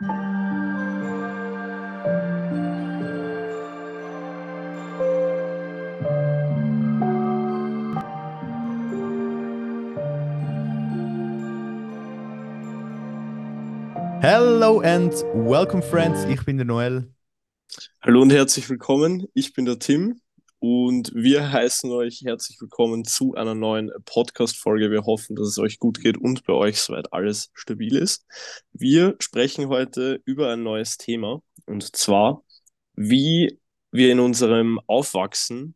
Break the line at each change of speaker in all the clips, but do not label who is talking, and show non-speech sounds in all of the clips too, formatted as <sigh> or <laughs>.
Hello and welcome, friends. Ich bin der Noel.
Hallo und herzlich willkommen. Ich bin der Tim und wir heißen euch herzlich willkommen zu einer neuen Podcast-Folge. Wir hoffen, dass es euch gut geht und bei euch soweit alles stabil ist. Wir sprechen heute über ein neues Thema und zwar, wie wir in unserem Aufwachsen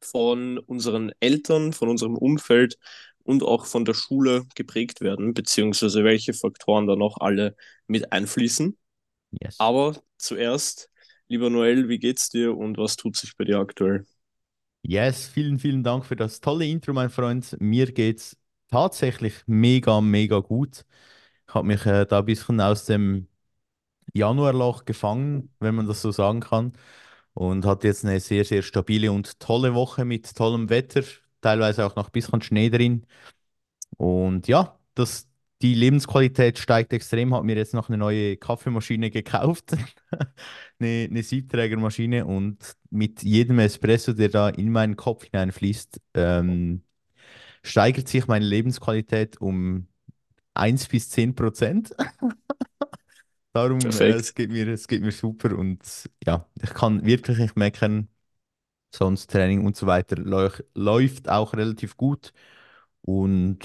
von unseren Eltern, von unserem Umfeld und auch von der Schule geprägt werden, beziehungsweise welche Faktoren da noch alle mit einfließen.
Yes.
Aber zuerst, lieber Noel, wie geht's dir und was tut sich bei dir aktuell?
Yes, vielen, vielen Dank für das tolle Intro, mein Freund. Mir geht's tatsächlich mega, mega gut. Ich habe mich äh, da ein bisschen aus dem Januarloch gefangen, wenn man das so sagen kann. Und hatte jetzt eine sehr, sehr stabile und tolle Woche mit tollem Wetter, teilweise auch noch ein bisschen Schnee drin. Und ja, das, die Lebensqualität steigt extrem. Habe mir jetzt noch eine neue Kaffeemaschine gekauft, <laughs> eine, eine Siebträgermaschine und mit jedem Espresso, der da in meinen Kopf hineinfließt, ähm, steigert sich meine Lebensqualität um 1 bis 10 Prozent. <laughs> Darum, äh, es geht mir, es geht mir super und ja, ich kann wirklich nicht meckern. Sonst Training und so weiter läuft auch relativ gut. Und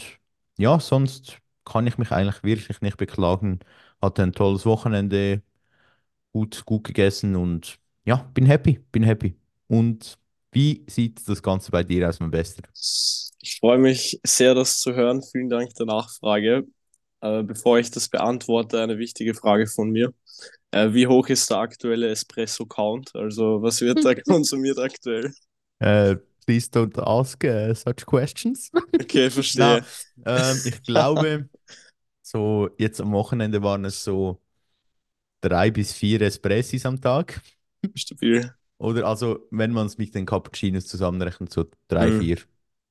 ja, sonst kann ich mich eigentlich wirklich nicht beklagen. Hatte ein tolles Wochenende, gut, gut gegessen und ja, bin happy, bin happy. Und wie sieht das Ganze bei dir aus, mein Bester?
Ich freue mich sehr, das zu hören. Vielen Dank der Nachfrage. Äh, bevor ich das beantworte, eine wichtige Frage von mir. Äh, wie hoch ist der aktuelle Espresso-Count? Also, was wird da <laughs> konsumiert aktuell?
Äh, please don't ask uh, such questions.
Okay, <laughs>
Na,
verstehe.
ähm, ich glaube, <laughs> so jetzt am Wochenende waren es so drei bis vier Espressis am Tag. <laughs>
Stabil.
Oder also, wenn man es mit den Cappuccinos zusammenrechnet, so drei,
Mhm.
vier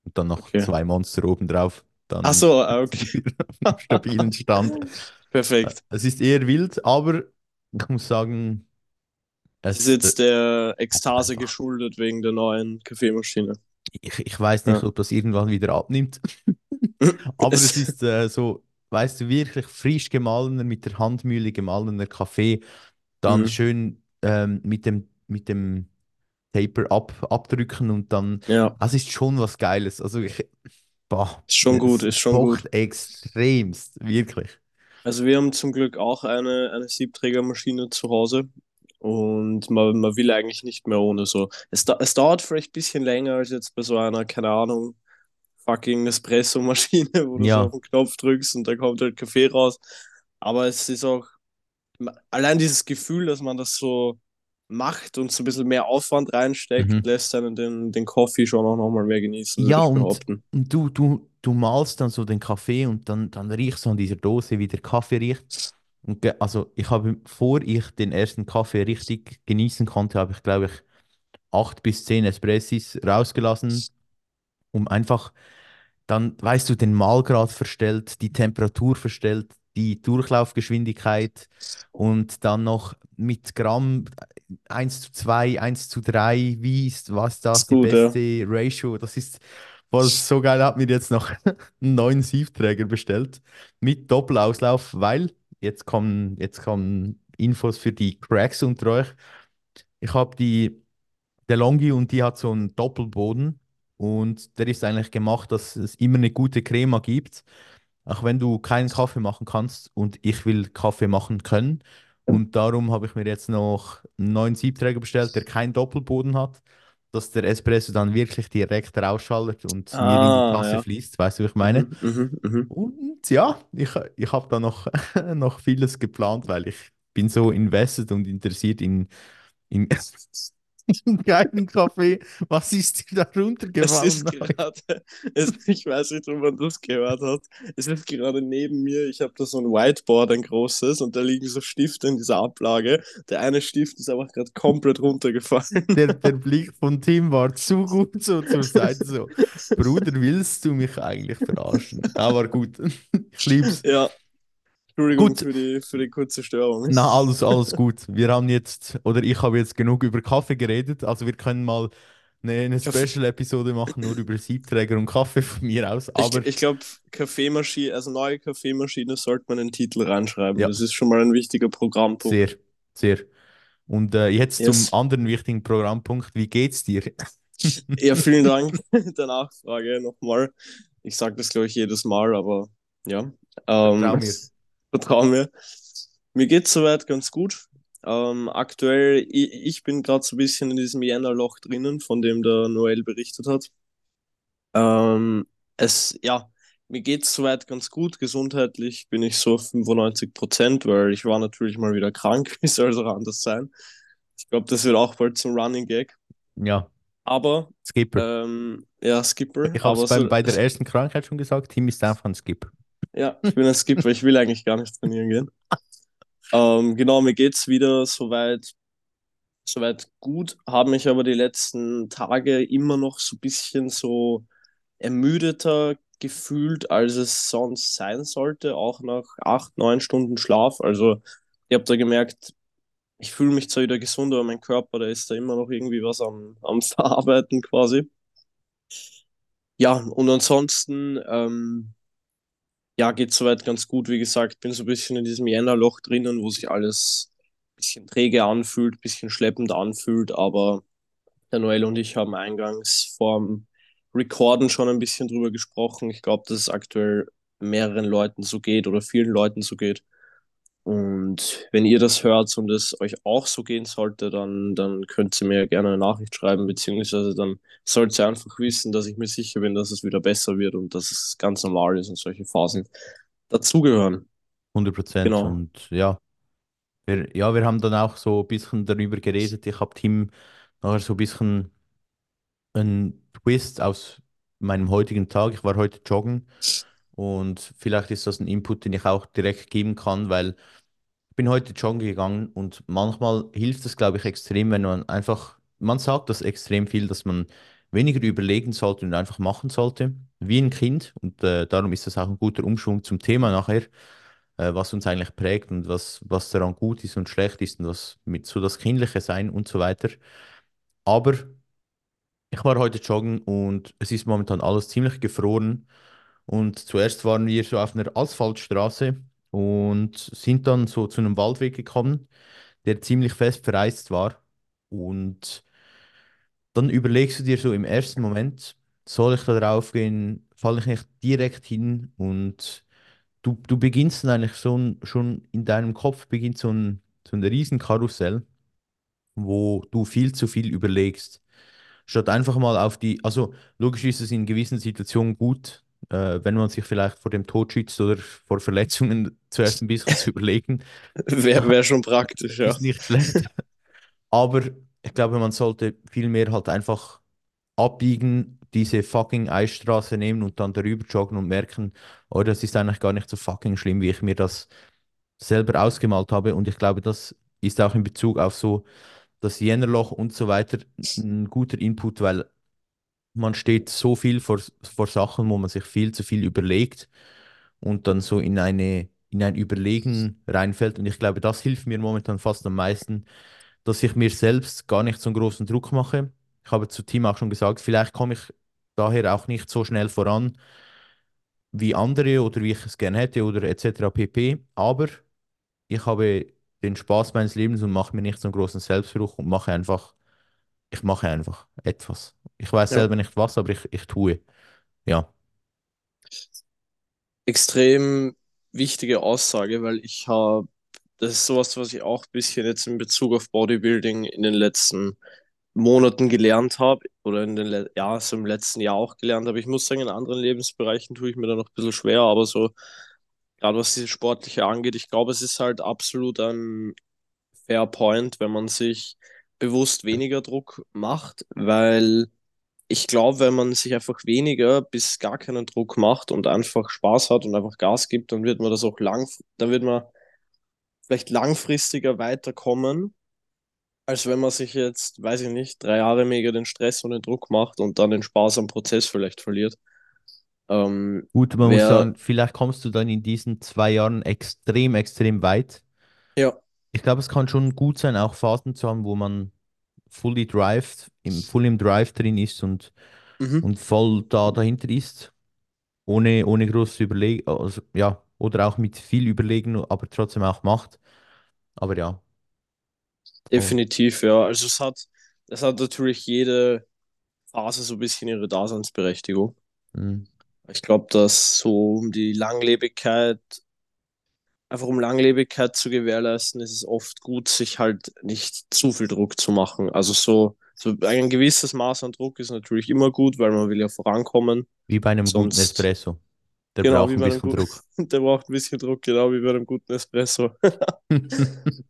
und dann noch
Okay.
zwei Monster obendrauf,
Ach
dann
so, ah, <laughs> okay.
stabilen Stand. <laughs>
Perfekt.
Es ist eher wild, aber ich muss sagen,
Das ist
es,
jetzt der Ekstase geschuldet wegen der neuen Kaffeemaschine.
ich, ich weiß nicht,
Ja.
ob das irgendwann wieder abnimmt, aber es ist äh, so, weißt du, wirklich frisch gemahlener, mit der Handmühle gemahlener Kaffee, dann
Mhm.
schön ähm, mit dem, mit dem Taper ab, abdrücken und dann,
Ja,
das ist schon was Geiles. Also ich, boah,
ist schon gut, ist schon gut.
extremst, wirklich.
Also wir haben zum Glück auch eine, eine Siebträgermaschine zu Hause und man, man will eigentlich nicht mehr ohne so. Es, da, es dauert vielleicht ein bisschen länger als jetzt bei so einer, keine Ahnung, fucking Espresso-Maschine, wo du so
Ja,
auf den Knopf drückst und da kommt halt Kaffee raus. Aber es ist auch allein dieses Gefühl, dass man das so macht und so ein bisschen mehr Aufwand reinsteckt,
mhm.
lässt einen den, den Coffee schon auch nochmal mehr genießen,
Ja, und, und du, du, du malst dann so den Kaffee und dann, dann riechst du an dieser Dose, wie der Kaffee riecht. Und also ich habe, bevor ich den ersten Kaffee richtig genießen konnte, habe ich, glaube ich, acht bis zehn Espressis rausgelassen, um einfach dann, weißt du, den Mahlgrad verstellt, die Temperatur verstellt, die Durchlaufgeschwindigkeit und dann noch mit Gramm 1 zu 2, 1 zu 3, wie ist, was das
Ist
die
gut, ja.
beste Ratio? Das ist voll so geil. Hat mir jetzt noch <laughs> einen neuen Siebträger bestellt mit Doppelauslauf, weil jetzt kommen, jetzt kommen Infos für die Cracks unter euch. Ich habe die DeLonghi und die hat so einen Doppelboden und der ist eigentlich gemacht, dass es immer eine gute Crema gibt, auch wenn du keinen Kaffee machen kannst und ich will Kaffee machen können. Und darum habe ich mir jetzt noch einen neuen Siebträger bestellt, der keinen Doppelboden hat, dass der Espresso dann wirklich direkt rausschallert und mir in die
Ah,
Tasse
ja.
fließt, weißt du, was ich meine?
Mhm, mhm, mhm.
Und ja, ich, ich habe da noch, <laughs> noch vieles geplant, weil ich bin so invested und interessiert in, in, <laughs> <laughs> in geilen Kaffee. Was ist dir da
Es
runtergefallen?
ist gerade, es, ich weiß nicht, ob man das gehört hat. Es ist gerade neben mir. Ich habe da so ein Whiteboard, ein großes, und da liegen so Stifte in dieser Ablage. Der eine Stift ist einfach gerade komplett runtergefallen.
Der, der <laughs> Blick von Tim war zu gut so zur Seite. So, <laughs> Bruder, willst du mich eigentlich verarschen? Aber gut, ich lieb's.
Ja, Entschuldigung
Gut,
für die, für die kurze Störung.
na, alles, alles gut. Wir haben jetzt, oder ich habe jetzt genug über Kaffee geredet, also wir können mal eine, eine Special-Episode machen, nur über Siebträger und Kaffee von mir aus.
Ich,
Aber
ich glaube, Kaffeemaschine, also neue Kaffeemaschine sollte man in den Titel reinschreiben.
Ja.
Das ist schon mal ein wichtiger Programmpunkt.
sehr, sehr. Und äh, jetzt
Yes.
zum anderen wichtigen Programmpunkt. Wie geht's dir? <laughs>
Ja, vielen <laughs> Dank <laughs> der Nachfrage nochmal. Ich sage das, glaube ich, jedes Mal, aber ja. Ähm,
Vertrau mir.
Mir. Geht soweit ganz gut. Ähm, aktuell, ich, ich bin gerade so ein bisschen in diesem Jännerloch drinnen, von dem der Noel berichtet hat. Ähm, es, ja, mir geht es soweit ganz gut. Gesundheitlich bin ich so auf 95 Prozent, weil ich war natürlich mal wieder krank. <laughs> Wie soll es auch anders sein? Ich glaube, das wird auch bald zum Running Gag.
Ja,
Aber,
Skipper.
ähm, ja, Skipper.
ich habe es bei,
so,
bei der ersten Krankheit schon gesagt, Tim ist einfach ein Skipper.
Ja, ich bin ein Skipper, ich will eigentlich gar nicht trainieren gehen. Ähm, genau, mir geht's wieder soweit, soweit gut, habe mich aber die letzten Tage immer noch so ein bisschen so ermüdeter gefühlt, als es sonst sein sollte, auch nach acht, neun Stunden Schlaf. Also ich habe da gemerkt, ich fühle mich zwar wieder gesund, aber mein Körper, der ist da immer noch irgendwie was am, am <laughs> Verarbeiten quasi. Ja, und ansonsten, ähm, ja, geht soweit ganz gut. Wie gesagt, bin so ein bisschen in diesem Jännerloch drinnen, wo sich alles ein bisschen träge anfühlt, ein bisschen schleppend anfühlt. Aber der Noel und ich haben eingangs vorm Recorden schon ein bisschen drüber gesprochen. Ich glaube, dass es aktuell mehreren Leuten so geht oder vielen Leuten so geht. Und wenn ihr das hört und es euch auch so gehen sollte, dann, dann könnt ihr mir gerne eine Nachricht schreiben, beziehungsweise dann sollt ihr einfach wissen, dass ich mir sicher bin, dass es wieder besser wird und dass es ganz normal ist und solche Phasen dazugehören.
100 Prozent.
Genau.
Und ja wir, ja, wir haben dann auch so ein bisschen darüber geredet. Ich habe Tim nachher so ein bisschen einen Twist aus meinem heutigen Tag. Ich war heute joggen und vielleicht ist das ein Input, den ich auch direkt geben kann, weil bin heute joggen gegangen und manchmal hilft es, glaube ich, extrem, wenn man einfach, man sagt das extrem viel, dass man weniger überlegen sollte und einfach machen sollte, wie ein Kind. Und äh, darum ist das auch ein guter Umschwung zum Thema nachher, äh, was uns eigentlich prägt und was, was daran gut ist und schlecht ist und was mit so das kindliche Sein und so weiter. Aber ich war heute joggen und es ist momentan alles ziemlich gefroren. Und zuerst waren wir so auf einer Asphaltstraße und sind dann so zu einem Waldweg gekommen, der ziemlich fest vereist war. Und dann überlegst du dir so im ersten Moment, soll ich da drauf gehen, falle ich nicht direkt hin und du, du beginnst dann eigentlich so ein, schon in deinem Kopf beginnt so ein, so ein Riesenkarussell, wo du viel zu viel überlegst. Statt einfach mal auf die, also logisch ist es in gewissen Situationen gut, äh, wenn man sich vielleicht vor dem Tod schützt oder vor Verletzungen <laughs> zuerst ein bisschen zu überlegen. <laughs>
Wäre wär schon praktisch, ja.
Ist nicht schlecht. Aber ich glaube, man sollte vielmehr halt einfach abbiegen, diese fucking Eisstraße nehmen und dann darüber joggen und merken, oh, das ist eigentlich gar nicht so fucking schlimm, wie ich mir das selber ausgemalt habe. Und ich glaube, das ist auch in Bezug auf so das Jännerloch und so weiter ein guter Input, weil man steht so viel vor, vor Sachen, wo man sich viel zu viel überlegt und dann so in eine, in ein Überlegen reinfällt. Und ich glaube, das hilft mir momentan fast am meisten, dass ich mir selbst gar nicht so einen großen Druck mache. Ich habe zu Tim auch schon gesagt, vielleicht komme ich daher auch nicht so schnell voran wie andere oder wie ich es gerne hätte oder etc. pp. Aber ich habe den Spaß meines Lebens und mache mir nicht so einen großen Selbstbruch und mache einfach, ich mache einfach etwas. Ich weiß
Ja.
selber nicht was, aber ich, ich tue. Ja,
Extrem wichtige Aussage, weil ich habe, das ist sowas, was ich auch ein bisschen jetzt in Bezug auf Bodybuilding in den letzten Monaten gelernt habe oder in den, ja, so im letzten Jahr auch gelernt habe. Ich muss sagen, in anderen Lebensbereichen tue ich mir da noch ein bisschen schwer, aber so, gerade was dieses Sportliche angeht, ich glaube, es ist halt absolut ein fair point, wenn man sich bewusst weniger Druck macht, weil ich glaube, wenn man sich einfach weniger bis gar keinen Druck macht und einfach Spaß hat und einfach Gas gibt, dann wird man das auch lang, dann wird man vielleicht langfristiger weiterkommen, als wenn man sich jetzt, weiß ich nicht, drei Jahre mega den Stress und den Druck macht und dann den Spaß am Prozess vielleicht verliert. Ähm,
Gut, man muss
wer,
sagen, vielleicht kommst du dann in diesen zwei Jahren extrem, extrem weit.
ja,
Ich glaube, es kann schon gut sein, auch Phasen zu haben, wo man fully drive, im, voll im Drive drin ist und,
mhm,
und voll da dahinter ist, ohne, ohne groß überlegen, also, ja, oder auch mit viel Überlegen, aber trotzdem auch macht. Aber ja,
definitiv, ja. Also es hat, es hat natürlich jede Phase so ein bisschen ihre Daseinsberechtigung.
Mhm.
Ich glaube, dass so um die Langlebigkeit, einfach um Langlebigkeit zu gewährleisten, ist es oft gut, sich halt nicht zu viel Druck zu machen. Also so, so ein gewisses Maß an Druck ist natürlich immer gut, weil man will ja vorankommen.
Wie bei einem guten
Sonst,
Espresso. Der
genau,
braucht
wie
ein bisschen
guten,
Druck. <laughs>
der braucht ein bisschen Druck, genau wie bei einem guten Espresso. <laughs>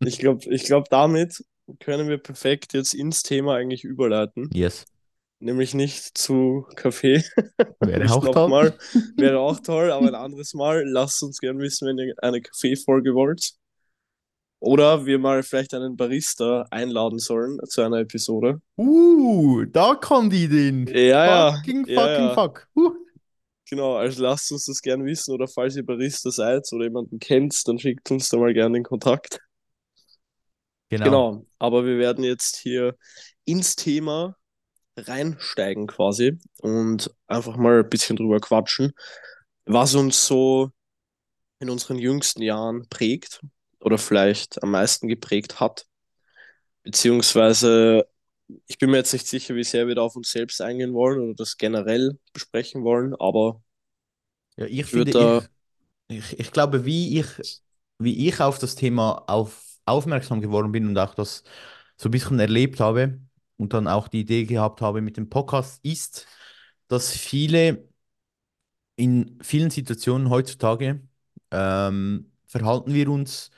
Ich glaube, ich glaub, damit können wir perfekt jetzt ins Thema eigentlich überleiten.
Yes.
Nämlich nicht zu Kaffee, <laughs>
Wäre auch toll.
nochmal. <laughs> Wäre auch toll, aber ein anderes Mal. Lasst uns gerne wissen, wenn ihr eine Kaffee-Folge wollt. Oder wir mal vielleicht einen Barista einladen sollen zu einer Episode.
Uh, da kommt die Ideen.
Ja, ja,
Fucking,
ja,
fucking
ja.
fuck. Uh.
Genau, also lasst uns das gerne wissen. Oder falls ihr Barista seid oder jemanden kennt, dann schickt uns da mal gerne den Kontakt.
Genau.
Genau, aber wir werden jetzt hier ins Thema reinsteigen quasi und einfach mal ein bisschen drüber quatschen, was uns so in unseren jüngsten Jahren prägt oder vielleicht am meisten geprägt hat. Beziehungsweise, ich bin mir jetzt nicht sicher, wie sehr wir da auf uns selbst eingehen wollen oder das generell besprechen wollen, aber
Ja, ich finde,
da.
ich, ich, ich glaube, wie ich, wie ich auf das Thema auf, aufmerksam geworden bin und auch das so ein bisschen erlebt habe und dann auch die Idee gehabt habe mit dem Podcast, ist, dass viele in vielen Situationen heutzutage ähm, verhalten wir uns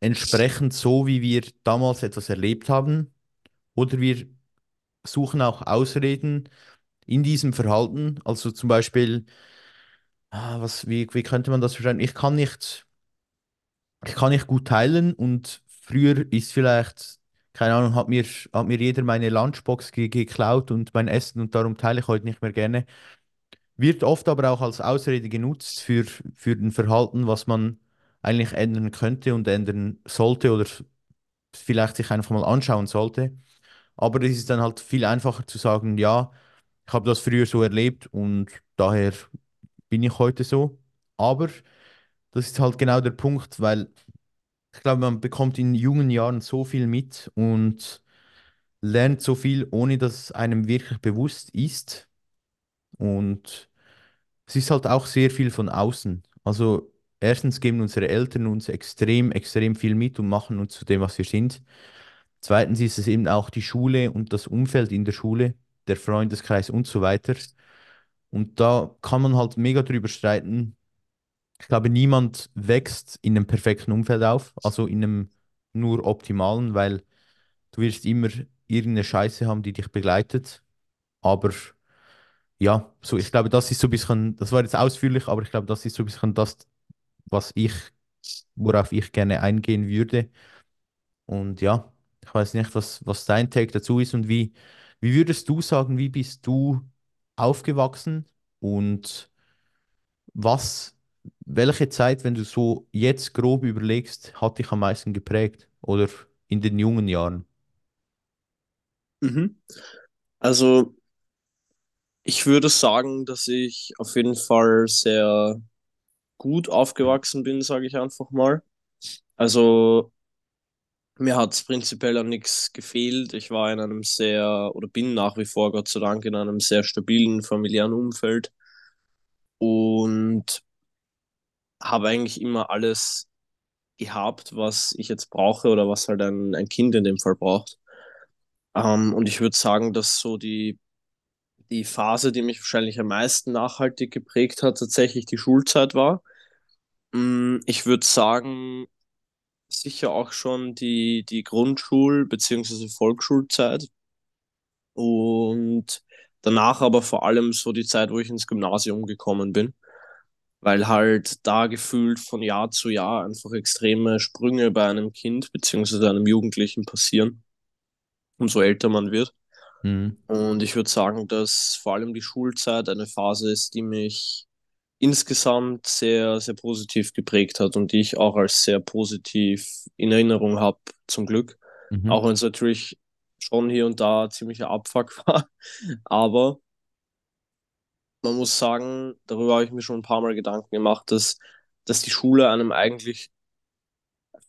entsprechend so, wie wir damals etwas erlebt haben, oder wir suchen auch Ausreden in diesem Verhalten. Also zum Beispiel, ah, was, wie, wie könnte man das beschreiben? Ich kann nicht, ich kann nicht gut teilen und früher ist vielleicht, keine Ahnung, hat mir, hat mir jeder meine Lunchbox ge geklaut und mein Essen und darum teile ich heute nicht mehr gerne. Wird oft aber auch als Ausrede genutzt für, für ein Verhalten, was man eigentlich ändern könnte und ändern sollte oder vielleicht sich einfach mal anschauen sollte. Aber es ist dann halt viel einfacher zu sagen, ja, ich habe das früher so erlebt und daher bin ich heute so. Aber das ist halt genau der Punkt, weil ich glaube, man bekommt in jungen Jahren so viel mit und lernt so viel, ohne dass es einem wirklich bewusst ist. Und es ist halt auch sehr viel von außen. Also erstens geben unsere Eltern uns extrem, extrem viel mit und machen uns zu dem, was wir sind. Zweitens ist es eben auch die Schule und das Umfeld in der Schule, der Freundeskreis und so weiter. Und da kann man halt mega drüber streiten. Ich glaube, niemand wächst in einem perfekten Umfeld auf, also in einem nur optimalen, weil du wirst immer irgendeine Scheiße haben, die dich begleitet. Aber ja, so ich glaube, das ist so ein bisschen, das war jetzt ausführlich, aber ich glaube, das ist so ein bisschen das, was ich, worauf ich gerne eingehen würde. Und ja, ich weiß nicht, was, was dein Take dazu ist und wie, wie würdest du sagen, wie bist du aufgewachsen und was, welche Zeit, wenn du so jetzt grob überlegst, hat dich am meisten geprägt oder in den jungen Jahren?
Mhm. Also, ich würde sagen, dass ich auf jeden Fall sehr gut aufgewachsen bin, sage ich einfach mal. Also, Mir hat es prinzipiell an nichts gefehlt. Ich war in einem sehr, oder bin nach wie vor, Gott sei Dank, in einem sehr stabilen familiären Umfeld und habe eigentlich immer alles gehabt, was ich jetzt brauche oder was halt ein, ein Kind in dem Fall braucht. Ähm, und ich würde sagen, dass so die, die Phase, die mich wahrscheinlich am meisten nachhaltig geprägt hat, tatsächlich die Schulzeit war. Mm, Ich würde sagen, sicher auch schon die, die Grundschul- bzw. Volksschulzeit. Und danach aber vor allem so die Zeit, wo ich ins Gymnasium gekommen bin, weil halt da gefühlt von Jahr zu Jahr einfach extreme Sprünge bei einem Kind beziehungsweise einem Jugendlichen passieren, umso älter man wird.
Mhm.
Und ich würde sagen, dass vor allem die Schulzeit eine Phase ist, die mich insgesamt sehr, sehr positiv geprägt hat und die ich auch als sehr positiv in Erinnerung habe, zum Glück.
Mhm.
Auch wenn es natürlich schon hier und da ziemlicher Abfuck <laughs> war. Aber man muss sagen, darüber habe ich mir schon ein paar Mal Gedanken gemacht, dass, dass die Schule einem eigentlich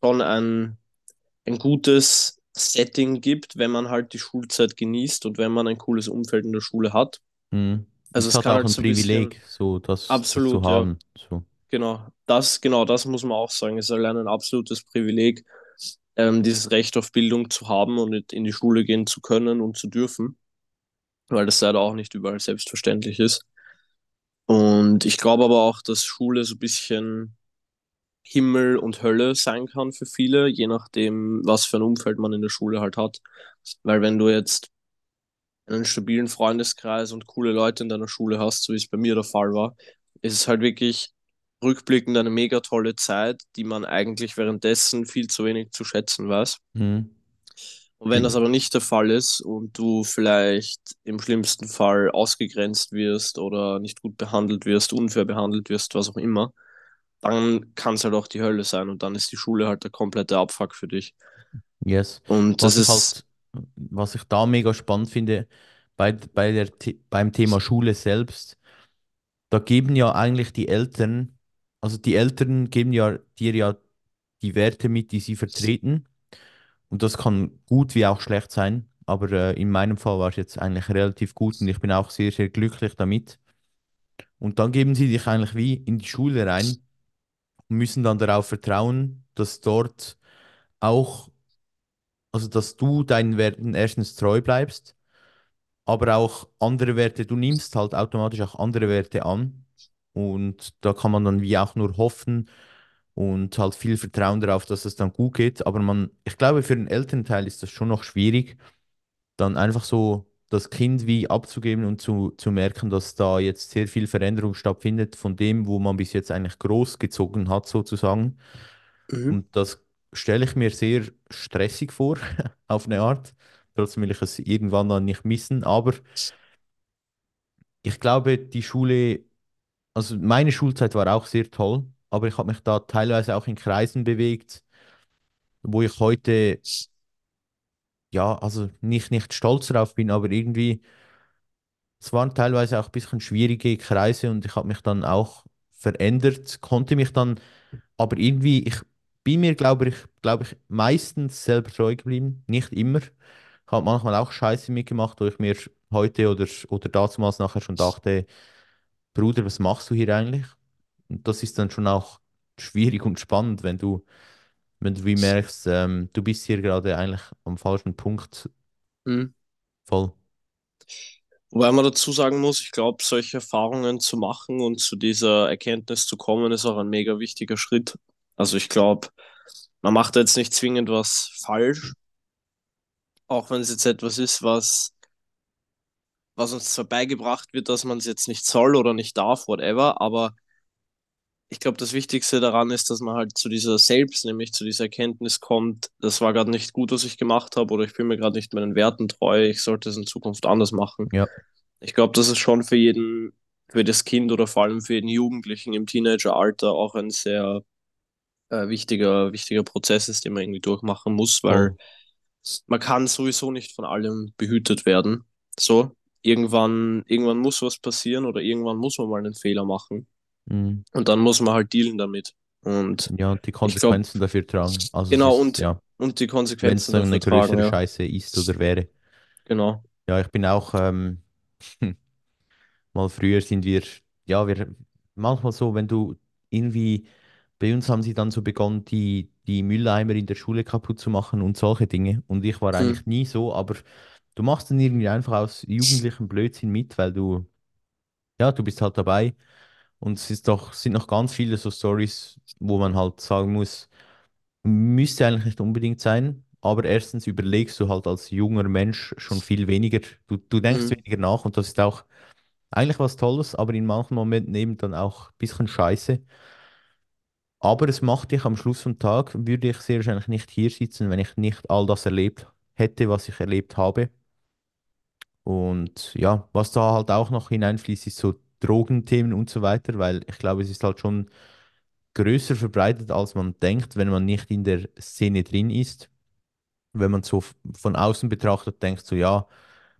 schon ein, ein gutes Setting gibt, wenn man halt die Schulzeit genießt und wenn man ein cooles Umfeld in der Schule hat.
Mhm.
Also
Ist
es
halt
kann
auch
halt
ein
so ein bisschen,
Privileg, so das, das zu
absolut, ja,
haben. So.
genau, das, genau, das muss man auch sagen. Es ist allein ein absolutes Privileg, ähm, dieses Recht auf Bildung zu haben und in die Schule gehen zu können und zu dürfen, weil das leider auch nicht überall selbstverständlich ist. Und ich glaube aber auch, dass Schule so ein bisschen Himmel und Hölle sein kann für viele, je nachdem, was für ein Umfeld man in der Schule halt hat. Weil wenn du jetzt einen stabilen Freundeskreis und coole Leute in deiner Schule hast, so wie es bei mir der Fall war, ist es halt wirklich rückblickend eine mega tolle Zeit, die man eigentlich währenddessen viel zu wenig zu schätzen weiß.
Mhm.
Und wenn das aber nicht der Fall ist und du vielleicht im schlimmsten Fall ausgegrenzt wirst oder nicht gut behandelt wirst, unfair behandelt wirst, was auch immer, dann kann es halt auch die Hölle sein und dann ist die Schule halt der komplette Abfuck für dich.
Yes.
Und das
Was ich
ist,
halt, was ich da mega spannend finde, bei, bei der, beim Thema Schule selbst, da geben ja eigentlich die Eltern, also die Eltern geben ja dir ja die Werte mit, die sie vertreten. Und das kann gut wie auch schlecht sein. Aber äh, in meinem Fall war es jetzt eigentlich relativ gut und ich bin auch sehr, sehr glücklich damit. Und dann geben sie dich eigentlich wie in die Schule rein und müssen dann darauf vertrauen, dass dort auch, also dass du deinen Werten erstens treu bleibst, aber auch andere Werte, du nimmst halt automatisch auch andere Werte an. Und da kann man dann wie auch nur hoffen und halt viel Vertrauen darauf, dass es dann gut geht. Aber man, ich glaube, für den Elternteil ist das schon noch schwierig dann einfach so das Kind wie abzugeben und zu, zu merken, dass da jetzt sehr viel Veränderung stattfindet von dem, wo man bis jetzt eigentlich großgezogen hat, sozusagen.
mhm,
Und das stelle ich mir sehr stressig vor, <laughs> auf eine Art. Trotzdem will ich es irgendwann dann nicht missen. Aber ich glaube, die Schule, also meine Schulzeit war auch sehr toll, aber ich habe mich da teilweise auch in Kreisen bewegt, wo ich heute, ja, also nicht, nicht stolz drauf bin, aber irgendwie Es waren teilweise auch ein bisschen schwierige Kreise und ich habe mich dann auch verändert, konnte mich dann, aber irgendwie, ich bin mir, glaube ich, glaube ich, meistens selber treu geblieben, nicht immer. Ich habe manchmal auch Scheiße mitgemacht, wo ich mir heute oder, oder damals nachher schon dachte, Bruder, was machst du hier eigentlich? Und das ist dann schon auch schwierig und spannend, wenn du, wenn du wie merkst, ähm, du bist hier gerade eigentlich am falschen Punkt
mhm.
voll.
Wobei man dazu sagen muss, ich glaube, solche Erfahrungen zu machen und zu dieser Erkenntnis zu kommen, ist auch ein mega wichtiger Schritt. Also ich glaube, man macht da jetzt nicht zwingend was falsch, auch wenn es jetzt etwas ist, was, was uns zwar beigebracht wird, dass man es jetzt nicht soll oder nicht darf, whatever, aber ich glaube, das Wichtigste daran ist, dass man halt zu dieser Selbst, nämlich zu dieser Erkenntnis kommt, das war gerade nicht gut, was ich gemacht habe, oder ich bin mir gerade nicht meinen Werten treu, ich sollte es in Zukunft anders machen.
Ja,
Ich glaube, das ist schon für jeden, für das Kind oder vor allem für jeden Jugendlichen im Teenageralter auch ein sehr äh, wichtiger, wichtiger Prozess ist, den man irgendwie durchmachen muss, weil
voll.
man kann sowieso nicht von allem behütet werden. So, irgendwann, irgendwann muss was passieren oder irgendwann muss man mal einen Fehler machen.
Mhm.
Und dann muss man halt dealen damit. Und
Ja, und die Konsequenzen dafür tragen. Also es
genau,
ist,
und,
ja,
und die
wenn es
Konsequenzen
dann
dafür
eine
tragen,
größere
ja.
Scheiße ist oder wäre.
Genau.
Ja, ich bin auch, ähm, <laughs> mal früher sind wir, ja, wir, manchmal so, wenn du irgendwie, bei uns haben sie dann so begonnen, die, die Mülleimer in der Schule kaputt zu machen und solche Dinge. Und ich war
Mhm.
eigentlich nie so, aber du machst dann irgendwie einfach aus jugendlichem Blödsinn mit, weil du, ja, du bist halt dabei. Und es ist doch, sind noch ganz viele so Stories, wo man halt sagen muss, Müsste eigentlich nicht unbedingt sein, aber erstens überlegst du halt als junger Mensch schon viel weniger. Du, du denkst
Mhm.
weniger nach und das ist auch eigentlich was Tolles, aber in manchen Momenten eben dann auch ein bisschen scheiße. Aber es macht dich am Schluss vom Tag, würde ich sehr wahrscheinlich nicht hier sitzen, wenn ich nicht all das erlebt hätte, was ich erlebt habe. Und ja, was da halt auch noch hineinfließt, ist so Drogenthemen und so weiter, weil ich glaube, es ist halt schon größer verbreitet, als man denkt, wenn man nicht in der Szene drin ist. Wenn man so von außen betrachtet, denkt so, ja,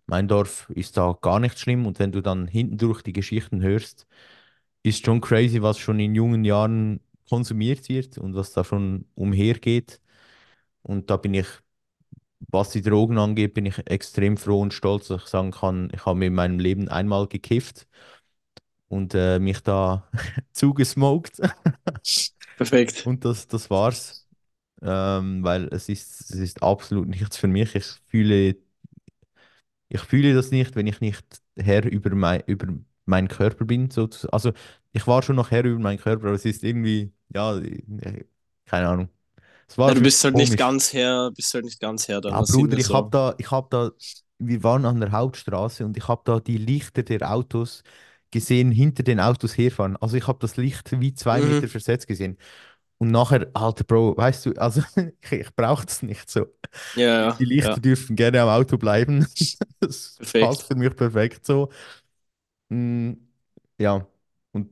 mein Dorf ist da gar nicht schlimm. Und wenn du dann hinten durch die Geschichten hörst, ist schon crazy, was schon in jungen Jahren konsumiert wird und was da schon umhergeht. Und da bin ich, was die Drogen angeht, bin ich extrem froh und stolz, dass ich sagen kann, ich habe in meinem Leben einmal gekifft und äh, mich da <laughs> zugesmoked.
Perfekt.
Und das, das war's. Ähm, weil es ist, es ist absolut nichts für mich. Ich fühle, ich fühle das nicht, wenn ich nicht Herr über mein, über meinen Körper bin. sozusagen. Also ich war schon noch Herr über meinen Körper, aber es ist irgendwie, ja, äh, keine Ahnung. Es
Ja, du bist halt nicht
komisch.
ganz Herr, bist halt nicht ganz Herr
Ja, Bruder, ich
so.
da, ich hab da, wir waren an der Hauptstraße und ich habe da die Lichter der Autos gesehen, hinter den Autos herfahren. Also ich habe das Licht wie zwei Meter
Mhm.
versetzt gesehen. Und nachher, alter Bro, weißt du, also <laughs> ich, ich brauche das nicht so.
Ja,
Die Lichter
ja,
dürfen gerne am Auto bleiben. <laughs> Das passt
perfekt.
für mich perfekt so. Mm, ja, und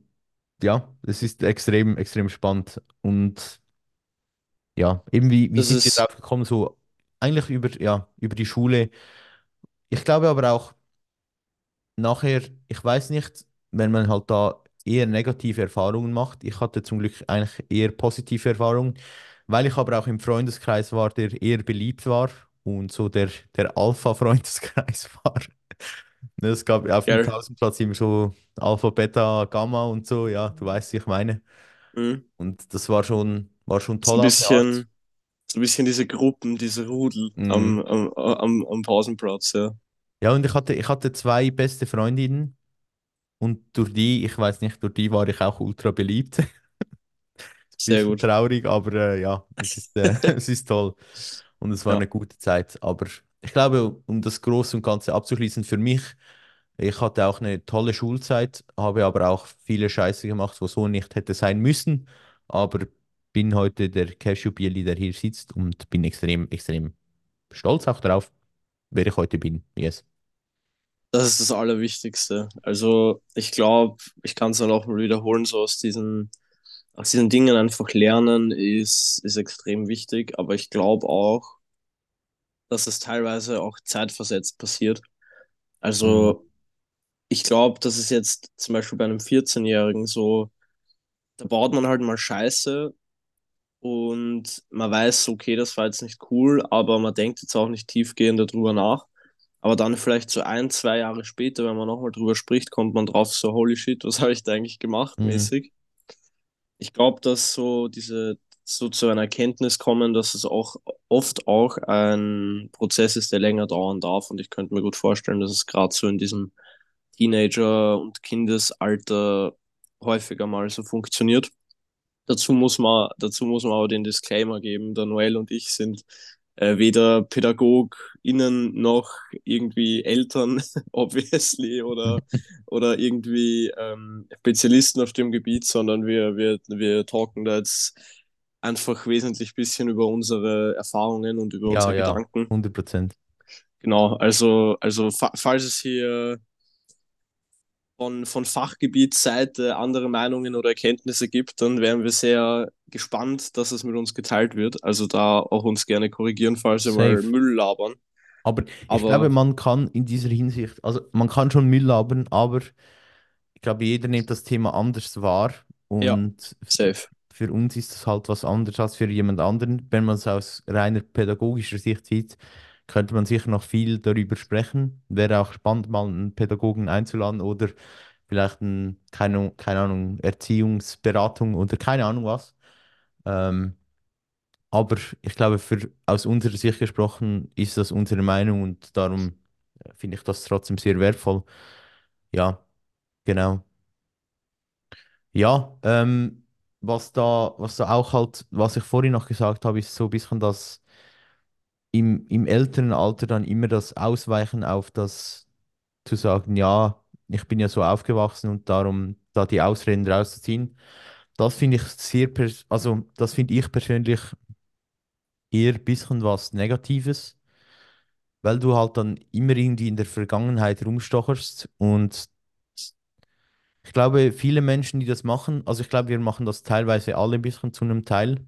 ja, es ist extrem, extrem spannend. Und ja, eben wie, wie
Das
sind wir
ist,
drauf gekommen? So eigentlich über, ja, über die Schule. Ich glaube aber auch nachher, ich weiß nicht, wenn man halt da eher negative Erfahrungen macht. Ich hatte zum Glück eigentlich eher positive Erfahrungen, weil ich aber auch im Freundeskreis war, der eher beliebt war und so der, der Alpha-Freundeskreis <laughs> war. Es gab auf dem
geil.
Pausenplatz immer so Alpha, Beta, Gamma und so, ja, du weißt, wie ich meine.
Mhm.
Und das war schon, war schon
So
toll
ein
eine Art.
bisschen, so ein bisschen diese Gruppen, diese Rudel
Mm.
am, am, am, am Pausenplatz, ja.
Ja, und ich hatte, ich hatte zwei beste Freundinnen und durch die, ich weiß nicht, durch die war ich auch ultra beliebt. <laughs>
Sehr gut.
traurig, aber äh, ja, es ist, äh, <laughs> <laughs> es ist toll und es war
Ja.
eine gute Zeit. Aber ich glaube, um das Große und Ganze abzuschließen, für mich, ich hatte auch eine tolle Schulzeit, habe aber auch viele Scheiße gemacht, wo so nicht hätte sein müssen. Aber bin heute der Cashew-Bierli, der hier sitzt und bin extrem, extrem stolz auch darauf, wer ich heute bin. Yes.
Das ist das Allerwichtigste. Also ich glaube, ich kann es dann auch mal wiederholen, so aus diesen, aus diesen Dingen einfach lernen ist, ist extrem wichtig, aber ich glaube auch, dass es teilweise auch zeitversetzt passiert. Also ich glaube, dass es jetzt zum Beispiel bei einem 14-Jährigen so, da baut man halt mal Scheiße und man weiß, okay, das war jetzt nicht cool, aber man denkt jetzt auch nicht tiefgehend darüber nach. Aber dann vielleicht so ein, zwei Jahre später, wenn man nochmal drüber spricht, kommt man drauf so, holy shit, was habe ich da eigentlich gemacht,
Mm.
mäßig. Ich glaube, dass so diese, so zu einer Erkenntnis kommen, dass es auch oft auch ein Prozess ist, der länger dauern darf. Und ich könnte mir gut vorstellen, dass es gerade so in diesem Teenager- und Kindesalter häufiger mal so funktioniert. Dazu muss man, dazu muss man aber den Disclaimer geben, der Noel und ich sind äh, weder PädagogInnen noch irgendwie Eltern, <laughs> obviously, oder, <laughs> oder irgendwie ähm, Spezialisten auf dem Gebiet, sondern wir, wir, wir talken da jetzt einfach wesentlich bisschen über unsere Erfahrungen und über
Ja,
unsere
ja,
Gedanken.
100 Prozent.
Genau, also, also fa falls es hier von, von Fachgebietsseite andere Meinungen oder Erkenntnisse gibt, dann wären wir sehr gespannt, dass es mit uns geteilt wird. Also da auch uns gerne korrigieren, falls wir mal. Müll labern.
Aber ich glaube,
Aber
man kann in dieser Hinsicht, also man kann schon Müll labern, aber ich glaube, jeder nimmt das Thema anders wahr
ja,
und f-
safe.
für uns ist das halt was anderes als für jemand anderen. Wenn man es aus reiner pädagogischer Sicht sieht, könnte man sicher noch viel darüber sprechen. Wäre auch spannend, mal einen Pädagogen einzuladen oder vielleicht ein, keine, keine Ahnung, Erziehungsberatung oder keine Ahnung was. Ähm, aber ich glaube, für, aus unserer Sicht gesprochen ist das unsere Meinung und darum äh, finde ich das trotzdem sehr wertvoll. Ja, genau. Ja, ähm, was da, was da auch halt, was ich vorhin noch gesagt habe, ist so ein bisschen das im, im älteren Alter dann immer das Ausweichen auf das zu sagen, ja, ich bin ja so aufgewachsen und darum da die Ausreden rauszuziehen. Das finde ich sehr, also das finde ich persönlich eher ein bisschen was Negatives. weil du halt dann immer irgendwie in der Vergangenheit rumstocherst und Ich glaube, viele Menschen, die das machen, also ich glaube, wir machen das teilweise alle ein bisschen zu einem Teil,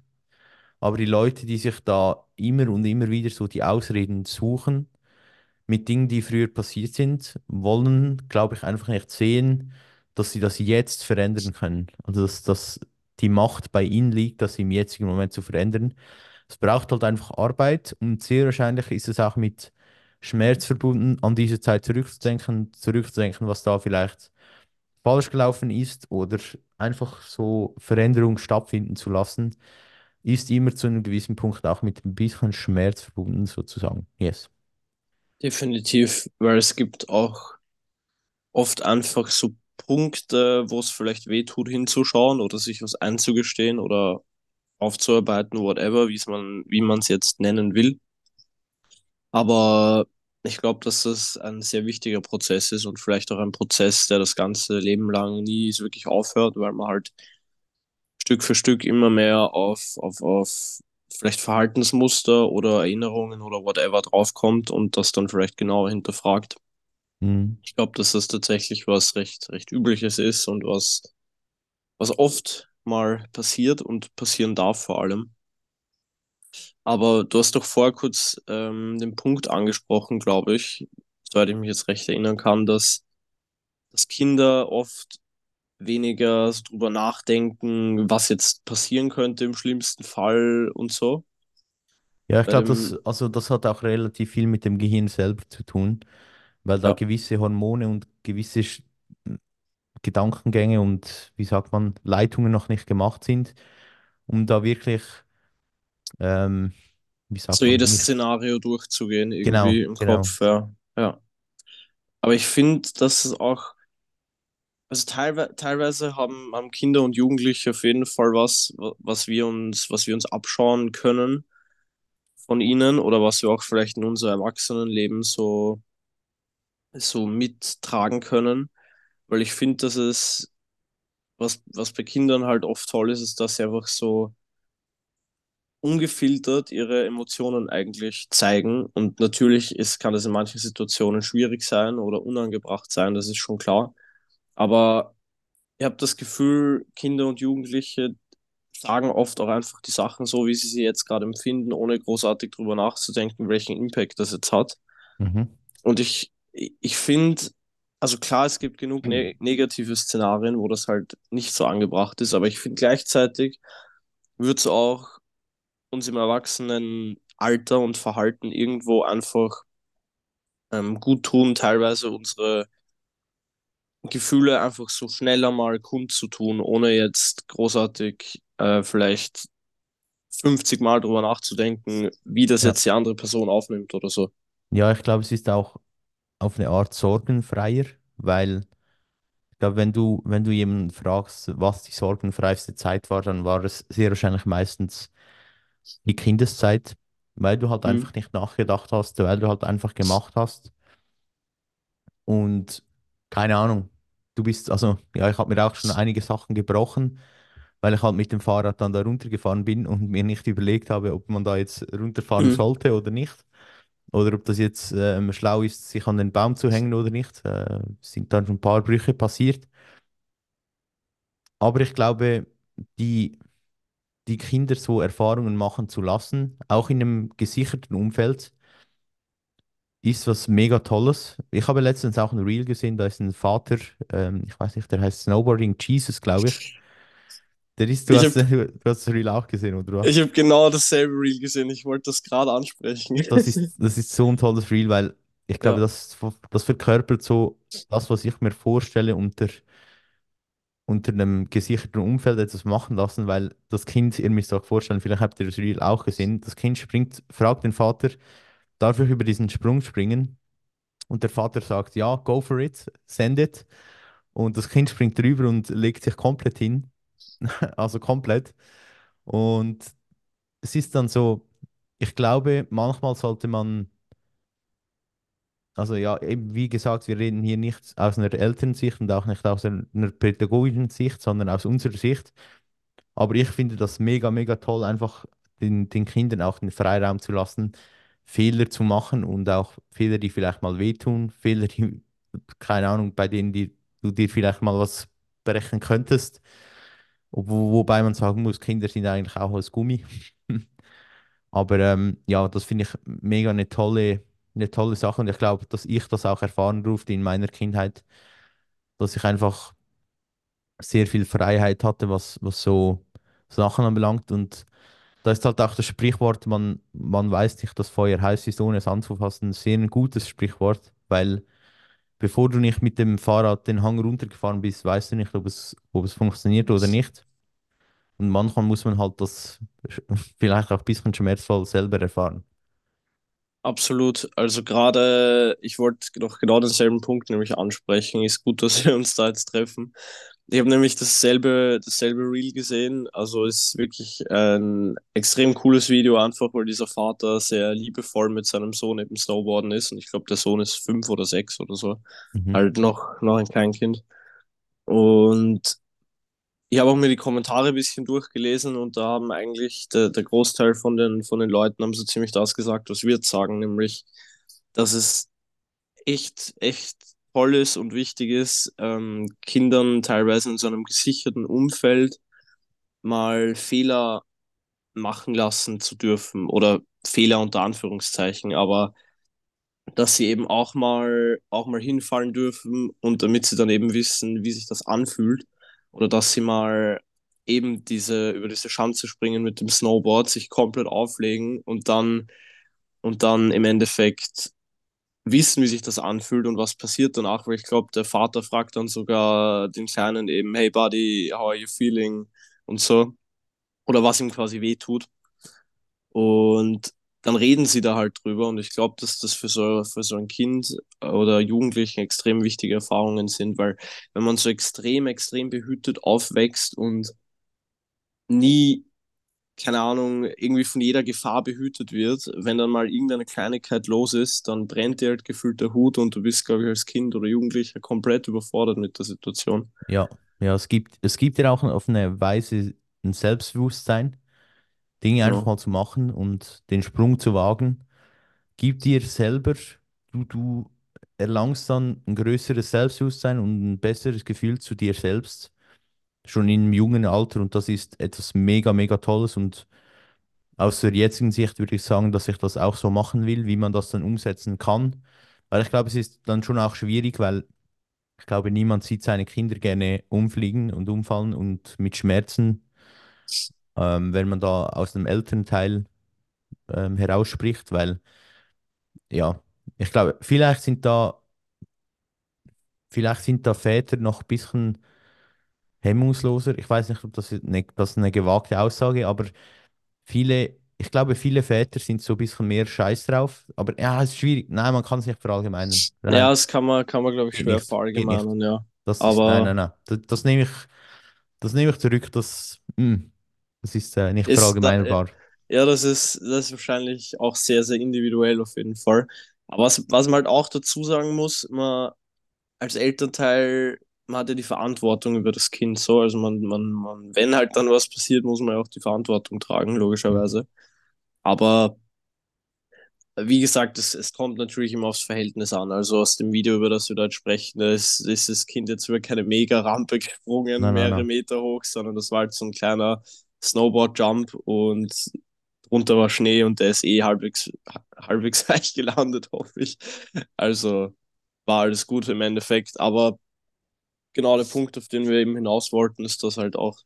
aber die Leute, die sich da immer und immer wieder so die Ausreden suchen mit Dingen, die früher passiert sind, wollen, glaube ich, einfach nicht sehen, dass sie das jetzt verändern können. Also dass, dass die Macht bei ihnen liegt, das im jetzigen Moment zu verändern. Es braucht halt einfach Arbeit und sehr wahrscheinlich ist es auch mit Schmerz verbunden, an diese Zeit zurückzudenken, zurückzudenken, was da vielleicht falsch gelaufen ist oder einfach so Veränderungen stattfinden zu lassen, ist immer zu einem gewissen Punkt auch mit ein bisschen Schmerz verbunden, sozusagen. Yes.
Definitiv, weil es gibt auch oft einfach so Punkte, wo es vielleicht weh tut, hinzuschauen oder sich was einzugestehen oder aufzuarbeiten, whatever, man, wie man es jetzt nennen will. Aber ich glaube, dass das ein sehr wichtiger Prozess ist und vielleicht auch ein Prozess, der das ganze Leben lang nie wirklich aufhört, weil man halt Stück für Stück immer mehr auf, auf, auf vielleicht Verhaltensmuster oder Erinnerungen oder whatever draufkommt und das dann vielleicht genauer hinterfragt.
Mhm.
Ich glaube, dass das tatsächlich was recht, recht Übliches ist und was, was oft mal passiert und passieren darf vor allem. Aber du hast doch vor kurz ähm, den Punkt angesprochen, glaube ich, soweit ich mich jetzt recht erinnern kann, dass, dass Kinder oft weniger so drüber nachdenken, was jetzt passieren könnte im schlimmsten Fall und so.
Ja, ich glaube, das, also das hat auch relativ viel mit dem Gehirn selber zu tun, weil da
ja,
gewisse Hormone und gewisse Sch- Gedankengänge und, wie sagt man, Leitungen noch nicht gemacht sind, um da wirklich, ähm, wie
so
sagt man,
jedes
nicht,
Szenario durchzugehen,
genau,
irgendwie im
genau.
Kopf, ja. Ja. Aber ich finde, dass es auch, also teilweise, teilweise haben, haben Kinder und Jugendliche auf jeden Fall was, wa- was wir uns, was wir uns abschauen können von ihnen oder was wir auch vielleicht in unser Erwachsenenleben so, so mittragen können. Weil ich finde, dass es, was, was bei Kindern halt oft toll ist, ist, dass sie einfach so ungefiltert ihre Emotionen eigentlich zeigen. Und natürlich ist, kann das in manchen Situationen schwierig sein oder unangebracht sein, das ist schon klar. Aber ich habe das Gefühl, Kinder und Jugendliche sagen oft auch einfach die Sachen so, wie sie sie jetzt gerade empfinden, ohne großartig drüber nachzudenken, welchen Impact das jetzt hat.
Mhm.
Und ich, ich finde, also klar, es gibt genug ne negative Szenarien, wo das halt nicht so angebracht ist, aber ich finde gleichzeitig wird es auch uns im Erwachsenenalter und Verhalten irgendwo einfach ähm, gut tun, teilweise unsere Gefühle einfach so schneller mal kundzutun, ohne jetzt großartig äh, vielleicht 50 Mal drüber nachzudenken, wie das
Ja.
jetzt die andere Person aufnimmt oder so.
Ja, ich glaube, es ist auch auf eine Art sorgenfreier, weil ich glaube, wenn du, wenn du jemanden fragst, was die sorgenfreiste Zeit war, dann war es sehr wahrscheinlich meistens die Kindeszeit, weil du halt
Mhm.
einfach nicht nachgedacht hast, weil du halt einfach gemacht hast. Und keine Ahnung, du bist, also ja, ich habe mir auch schon einige Sachen gebrochen, weil ich halt mit dem Fahrrad dann da runtergefahren bin und mir nicht überlegt habe, ob man da jetzt runterfahren
Mhm.
sollte oder nicht. Oder ob das jetzt ähm, schlau ist, sich an den Baum zu hängen oder nicht. Äh, sind dann schon ein paar Brüche passiert. Aber ich glaube, die, die Kinder so Erfahrungen machen zu lassen, auch in einem gesicherten Umfeld, ist was mega Tolles. Ich habe letztens auch ein Reel gesehen, da ist ein Vater, ähm, ich weiß nicht, der heißt Snowboarding Jesus, glaube ich. Der ist, du
Ich
hast,
habe <laughs>
du hast das Reel auch gesehen, oder
ich
was?
hab genau dasselbe Reel gesehen. Ich wollte das gerade ansprechen. <laughs>
Das ist, das ist so ein tolles Reel, weil ich glaube,
Ja.
das, das verkörpert so das, was ich mir vorstelle unter, unter einem gesicherten Umfeld etwas machen lassen, weil das Kind, ihr müsst euch vorstellen, vielleicht habt ihr das Reel auch gesehen, das Kind springt, fragt den Vater, darf ich über diesen Sprung springen? Und der Vater sagt, ja, go for it, send it. Und das Kind springt drüber und legt sich komplett hin, <laughs> also komplett. Und es ist dann so, ich glaube, manchmal sollte man, also ja, eben wie gesagt, wir reden hier nicht aus einer Elternsicht und auch nicht aus einer pädagogischen Sicht, sondern aus unserer Sicht. Aber ich finde das mega, mega toll, einfach den, den Kindern auch den Freiraum zu lassen, Fehler zu machen und auch Fehler, die vielleicht mal wehtun, Fehler, die, keine Ahnung, bei denen die, du dir vielleicht mal was ausbrechen könntest. Wo, wobei man sagen muss, Kinder sind eigentlich auch aus Gummi. <laughs> Aber ähm, ja, das finde ich mega eine tolle, eine tolle Sache und ich glaube, dass ich das auch erfahren durfte in meiner Kindheit, dass ich einfach sehr viel Freiheit hatte, was, was so Sachen anbelangt und da ist halt auch das Sprichwort, man, man weiß nicht, dass Feuer heiß ist, ohne es anzufassen, sehr ein gutes Sprichwort, weil bevor du nicht mit dem Fahrrad den Hang runtergefahren bist, weißt du nicht, ob es, ob es funktioniert oder nicht. Und manchmal muss man halt das <laughs> vielleicht auch ein bisschen schmerzvoll selber erfahren.
Absolut. Also gerade, ich wollte doch genau denselben Punkt nämlich ansprechen. Ist gut, dass wir uns da jetzt treffen. Ich habe nämlich dasselbe, dasselbe Reel gesehen. Also ist wirklich ein extrem cooles Video, einfach weil dieser Vater sehr liebevoll mit seinem Sohn eben Snowboarden ist. Und ich glaube, der Sohn ist fünf oder sechs oder so.
Mhm.
Halt noch, noch ein Kleinkind. Und ich habe auch mir die Kommentare ein bisschen durchgelesen und da haben eigentlich der, der Großteil von den, von den Leuten haben so ziemlich das gesagt, was wir jetzt sagen, nämlich, dass es echt, echt toll ist und wichtig ist, ähm, Kindern teilweise in so einem gesicherten Umfeld mal Fehler machen lassen zu dürfen oder Fehler unter Anführungszeichen, aber dass sie eben auch mal, auch mal hinfallen dürfen und damit sie dann eben wissen, wie sich das anfühlt oder dass sie mal eben diese, über diese Schanze springen mit dem Snowboard, sich komplett auflegen und dann, und dann im Endeffekt wissen, wie sich das anfühlt und was passiert danach, weil ich glaube, der Vater fragt dann sogar den Kleinen eben, hey Buddy, how are you feeling? Und so. Oder was ihm quasi wehtut. Und dann reden sie da halt drüber und ich glaube, dass das für so, für so ein Kind oder Jugendlichen extrem wichtige Erfahrungen sind, weil wenn man so extrem, extrem behütet aufwächst und nie, keine Ahnung, irgendwie von jeder Gefahr behütet wird, wenn dann mal irgendeine Kleinigkeit los ist, dann brennt dir halt gefühlt der Hut und du bist, glaube ich, als Kind oder Jugendlicher komplett überfordert mit der Situation.
Ja, ja, es gibt, es gibt ja auch auf eine Weise ein Selbstbewusstsein, Dinge einfach
Ja.
mal zu machen und den Sprung zu wagen. Gib dir selber, du, du erlangst dann ein größeres Selbstbewusstsein und ein besseres Gefühl zu dir selbst, schon im jungen Alter und das ist etwas mega, mega Tolles und aus der jetzigen Sicht würde ich sagen, dass ich das auch so machen will, wie man das dann umsetzen kann, weil ich glaube, es ist dann schon auch schwierig, weil ich glaube, niemand sieht seine Kinder gerne umfliegen und umfallen und mit Schmerzen, ähm, wenn man da aus dem Elternteil ähm, herausspricht, weil ja, ich glaube, vielleicht sind da, vielleicht sind da Väter noch ein bisschen hemmungsloser. Ich weiß nicht, ob das eine, das ist eine gewagte Aussage, aber viele, ich glaube, viele Väter sind so ein bisschen mehr Scheiß drauf. Aber ja, es ist schwierig. Nein, man kann es nicht verallgemeinern.
Ja, das kann man, kann man, glaube ich, schwer
nicht,
verallgemeinern, ja.
Das ist, nein, nein,
Aber
nein. Das, das nehme ich, das nehme ich zurück. Das, mm, das ist äh, nicht
ist da,
verallgemeinerbar.
ja, das ist, das ist wahrscheinlich auch sehr, sehr individuell auf jeden Fall. Aber was, was man halt auch dazu sagen muss, man als Elternteil, man hat ja die Verantwortung über das Kind so. Also man, man, man, wenn halt dann was passiert, muss man ja auch die Verantwortung tragen, logischerweise. Aber wie gesagt, es, es kommt natürlich immer aufs Verhältnis an. Also aus dem Video, über das wir dort sprechen, da ist, ist das Kind jetzt über keine Mega-Rampe <laughs> gesprungen,
Nein, nein,
mehrere
nein.
Meter hoch, sondern das war halt so ein kleiner Snowboard-Jump und drunter war Schnee und der ist eh halbwegs, halbwegs <laughs> weich gelandet, hoffe ich. Also war alles gut im Endeffekt. Aber genau der Punkt, auf den wir eben hinaus wollten, ist, dass halt auch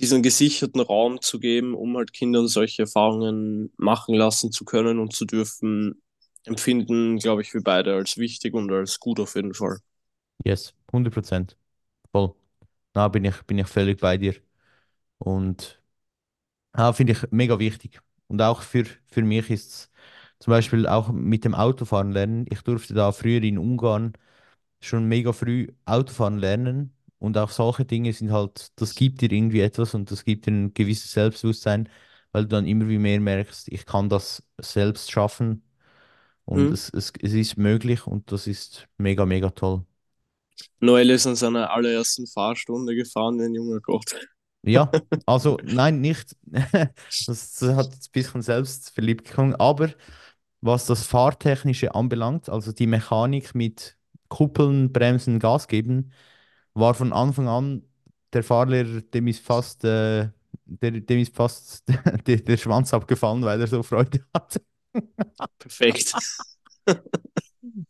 diesen gesicherten Raum zu geben, um halt Kindern solche Erfahrungen machen lassen zu können und zu dürfen, empfinden, glaube ich, wir beide als wichtig und als gut auf jeden Fall.
Yes, 100 Prozent. Voll. Da bin ich, bin ich völlig bei dir. Und ja, finde ich mega wichtig. Und auch für, für mich ist es zum Beispiel auch mit dem Autofahren lernen. Ich durfte da früher in Ungarn schon mega früh Autofahren lernen. Und auch solche Dinge sind halt, das gibt dir irgendwie etwas und das gibt dir ein gewisses Selbstbewusstsein, weil du dann immer wie mehr merkst, ich kann das selbst schaffen und
Hm?
es, es, es ist möglich und das ist mega, mega toll.
Noel ist an seiner allerersten Fahrstunde gefahren, ein junger Gott.
Ja, <laughs> also nein, nicht. <laughs> Das, das hat ein bisschen selbstverliebt geklungen, aber was das Fahrtechnische anbelangt, also die Mechanik mit Kuppeln, Bremsen, Gas geben, war von Anfang an der Fahrlehrer, dem ist fast, äh, der, dem ist fast <laughs> der, der Schwanz abgefallen, weil er so Freude hatte.
Perfekt. <laughs>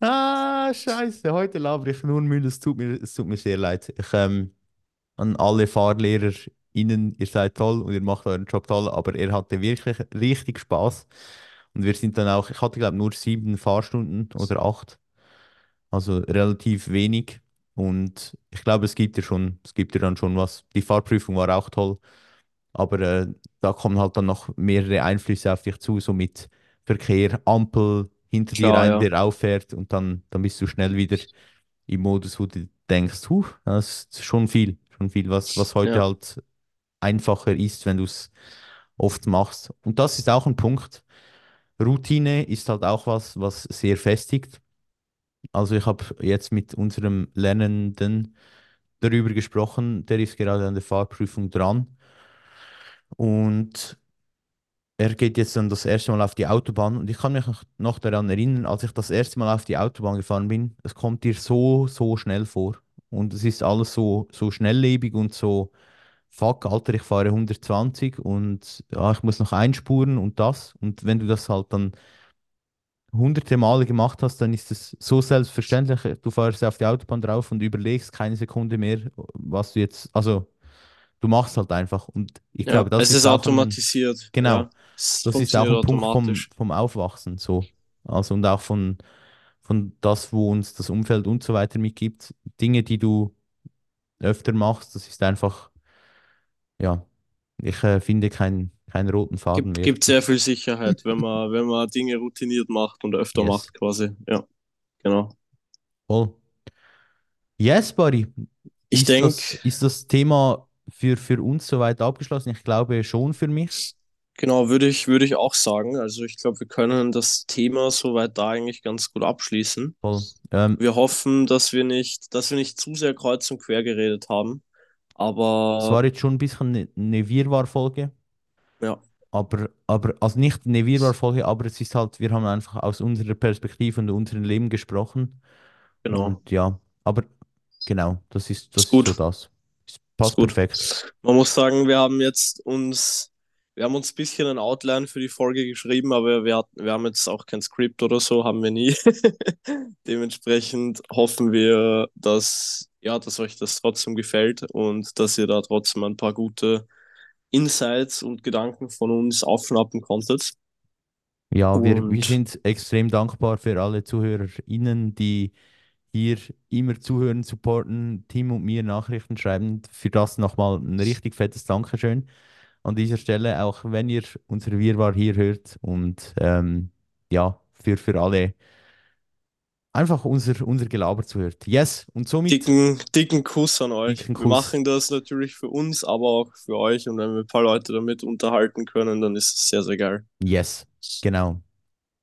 Ah, scheiße, heute laber ich nur Müll, es tut mir, es tut mir sehr leid. Ich, ähm, an alle FahrlehrerInnen, ihr seid toll und ihr macht euren Job toll, aber er hatte wirklich richtig Spaß. Und wir sind dann auch, ich hatte glaube nur sieben Fahrstunden oder acht, also relativ wenig. Und ich glaube, es gibt ja schon, es gibt ja dann schon was. Die Fahrprüfung war auch toll, aber äh, da kommen halt dann noch mehrere Einflüsse auf dich zu, so mit Verkehr, Ampel hinter dir
Klar,
ein,
ja.
der auffährt und dann, dann bist du schnell wieder im Modus, wo du denkst, huh, das ist schon viel, schon viel, was, was heute
Ja.
halt einfacher ist, wenn du es oft machst. Und das ist auch ein Punkt. Routine ist halt auch was, was sehr festigt. Also ich habe jetzt mit unserem Lernenden darüber gesprochen, der ist gerade an der Fahrprüfung dran. Und er geht jetzt dann das erste Mal auf die Autobahn. Und ich kann mich noch daran erinnern, als ich das erste Mal auf die Autobahn gefahren bin, es kommt dir so, so schnell vor. Und es ist alles so, so schnelllebig und so, fuck, Alter, ich fahre 120 und ja, ich muss noch einspuren und das. Und wenn du das halt dann hunderte Male gemacht hast, dann ist es so selbstverständlich, du fährst auf die Autobahn drauf und überlegst keine Sekunde mehr, was du jetzt, also du machst halt einfach und ich
Ja.
glaube, das
Es
ist
ist
auch ein,
automatisiert.
genau,
Ja.
Das ist auch ein Punkt vom, vom Aufwachsen so. Also und auch von, von das, wo uns das Umfeld und so weiter mitgibt. Dinge, die du öfter machst, das ist einfach, ja, ich äh, finde keinen keinen roten Faden
Gibt,
mehr.
gibt sehr viel Sicherheit, wenn man, <laughs> wenn man Dinge routiniert macht und öfter
Yes.
macht, quasi. Ja, genau.
Voll. Yes, Buddy.
Ich denke,
ist das Thema für, für uns soweit abgeschlossen? Ich glaube schon für mich.
genau, würde ich, würde ich auch sagen. Also ich glaube, wir können das Thema soweit da eigentlich ganz gut abschließen.
Ähm,
Wir hoffen, dass wir nicht, dass wir nicht zu sehr kreuz und quer geredet haben.
es war
Aber
jetzt schon ein bisschen eine, Wirrwarr-Folge, aber, aber, also nicht eine Wirrwarr-Folge, aber es ist halt, wir haben einfach aus unserer Perspektive und unserem Leben gesprochen.
genau.
Und ja, aber genau, das ist, das
Ist
ist so
gut.
das. Es
Ist
passt
gut.
perfekt.
Man muss sagen, wir haben jetzt uns, wir haben uns ein bisschen ein Outline für die Folge geschrieben, aber wir, hatten, wir haben jetzt auch kein Skript oder so, haben wir nie. <laughs> Dementsprechend hoffen wir, dass, ja, dass euch das trotzdem gefällt und dass ihr da trotzdem ein paar gute Insights und Gedanken von uns aufschnappen konntet.
Ja, wir, wir sind extrem dankbar für alle ZuhörerInnen, die hier immer zuhören, supporten, Tim und mir Nachrichten schreiben. Für das nochmal ein richtig fettes Dankeschön an dieser Stelle, auch wenn ihr unser Wirrwarr hier hört und ähm, ja, für, für alle einfach unser, unser Gelaber zuhört. Yes, und somit
dicken, dicken Kuss an euch.
dicken
Wir
Kuss.
machen das natürlich für uns, aber auch für euch. Und wenn wir ein paar Leute damit unterhalten können, dann ist es sehr, sehr geil.
Yes, genau.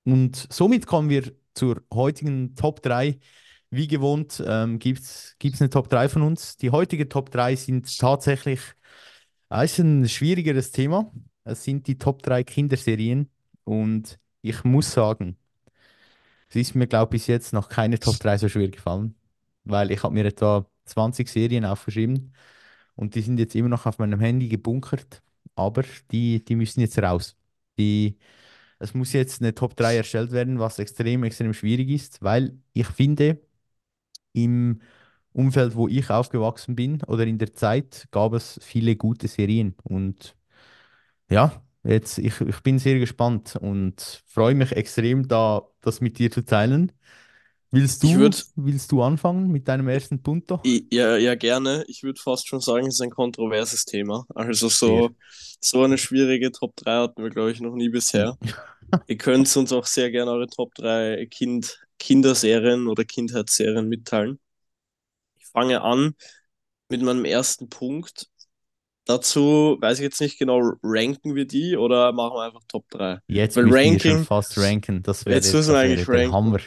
Und somit kommen wir zur heutigen Top 3. Wie gewohnt ähm, gibt es eine Top 3 von uns. Die heutige Top 3 sind tatsächlich äh, ist ein schwierigeres Thema. Es sind die Top 3 Kinderserien. Und ich muss sagen, es ist mir, glaube ich, bis jetzt noch keine Top 3 so schwer gefallen. Weil ich habe mir etwa 20 Serien aufgeschrieben und die sind jetzt immer noch auf meinem Handy gebunkert. Aber die, die müssen jetzt raus. Die, es muss jetzt eine Top 3 erstellt werden, was extrem, extrem schwierig ist, weil ich finde, im Umfeld, wo ich aufgewachsen bin oder in der Zeit, gab es viele gute Serien. Und ja, jetzt, ich, ich bin sehr gespannt und freue mich extrem, da das mit dir zu teilen. Willst du,
würde,
willst du anfangen mit deinem ersten Punto?
ja, ja, gerne. Ich würde fast schon sagen, es ist ein kontroverses Thema. Also so, so eine schwierige Top 3 hatten wir, glaube ich, noch nie bisher. <laughs> Ihr könnt uns auch sehr gerne eure Top 3 kind, Kinderserien oder Kindheitsserien mitteilen. Ich fange an mit meinem ersten Punkt. Dazu weiß ich jetzt nicht genau, ranken wir die oder machen wir einfach Top 3?
Jetzt
Weil
müssen wir schon fast ranken. Das wäre,
jetzt müssen wir eigentlich ranken.
Hammer.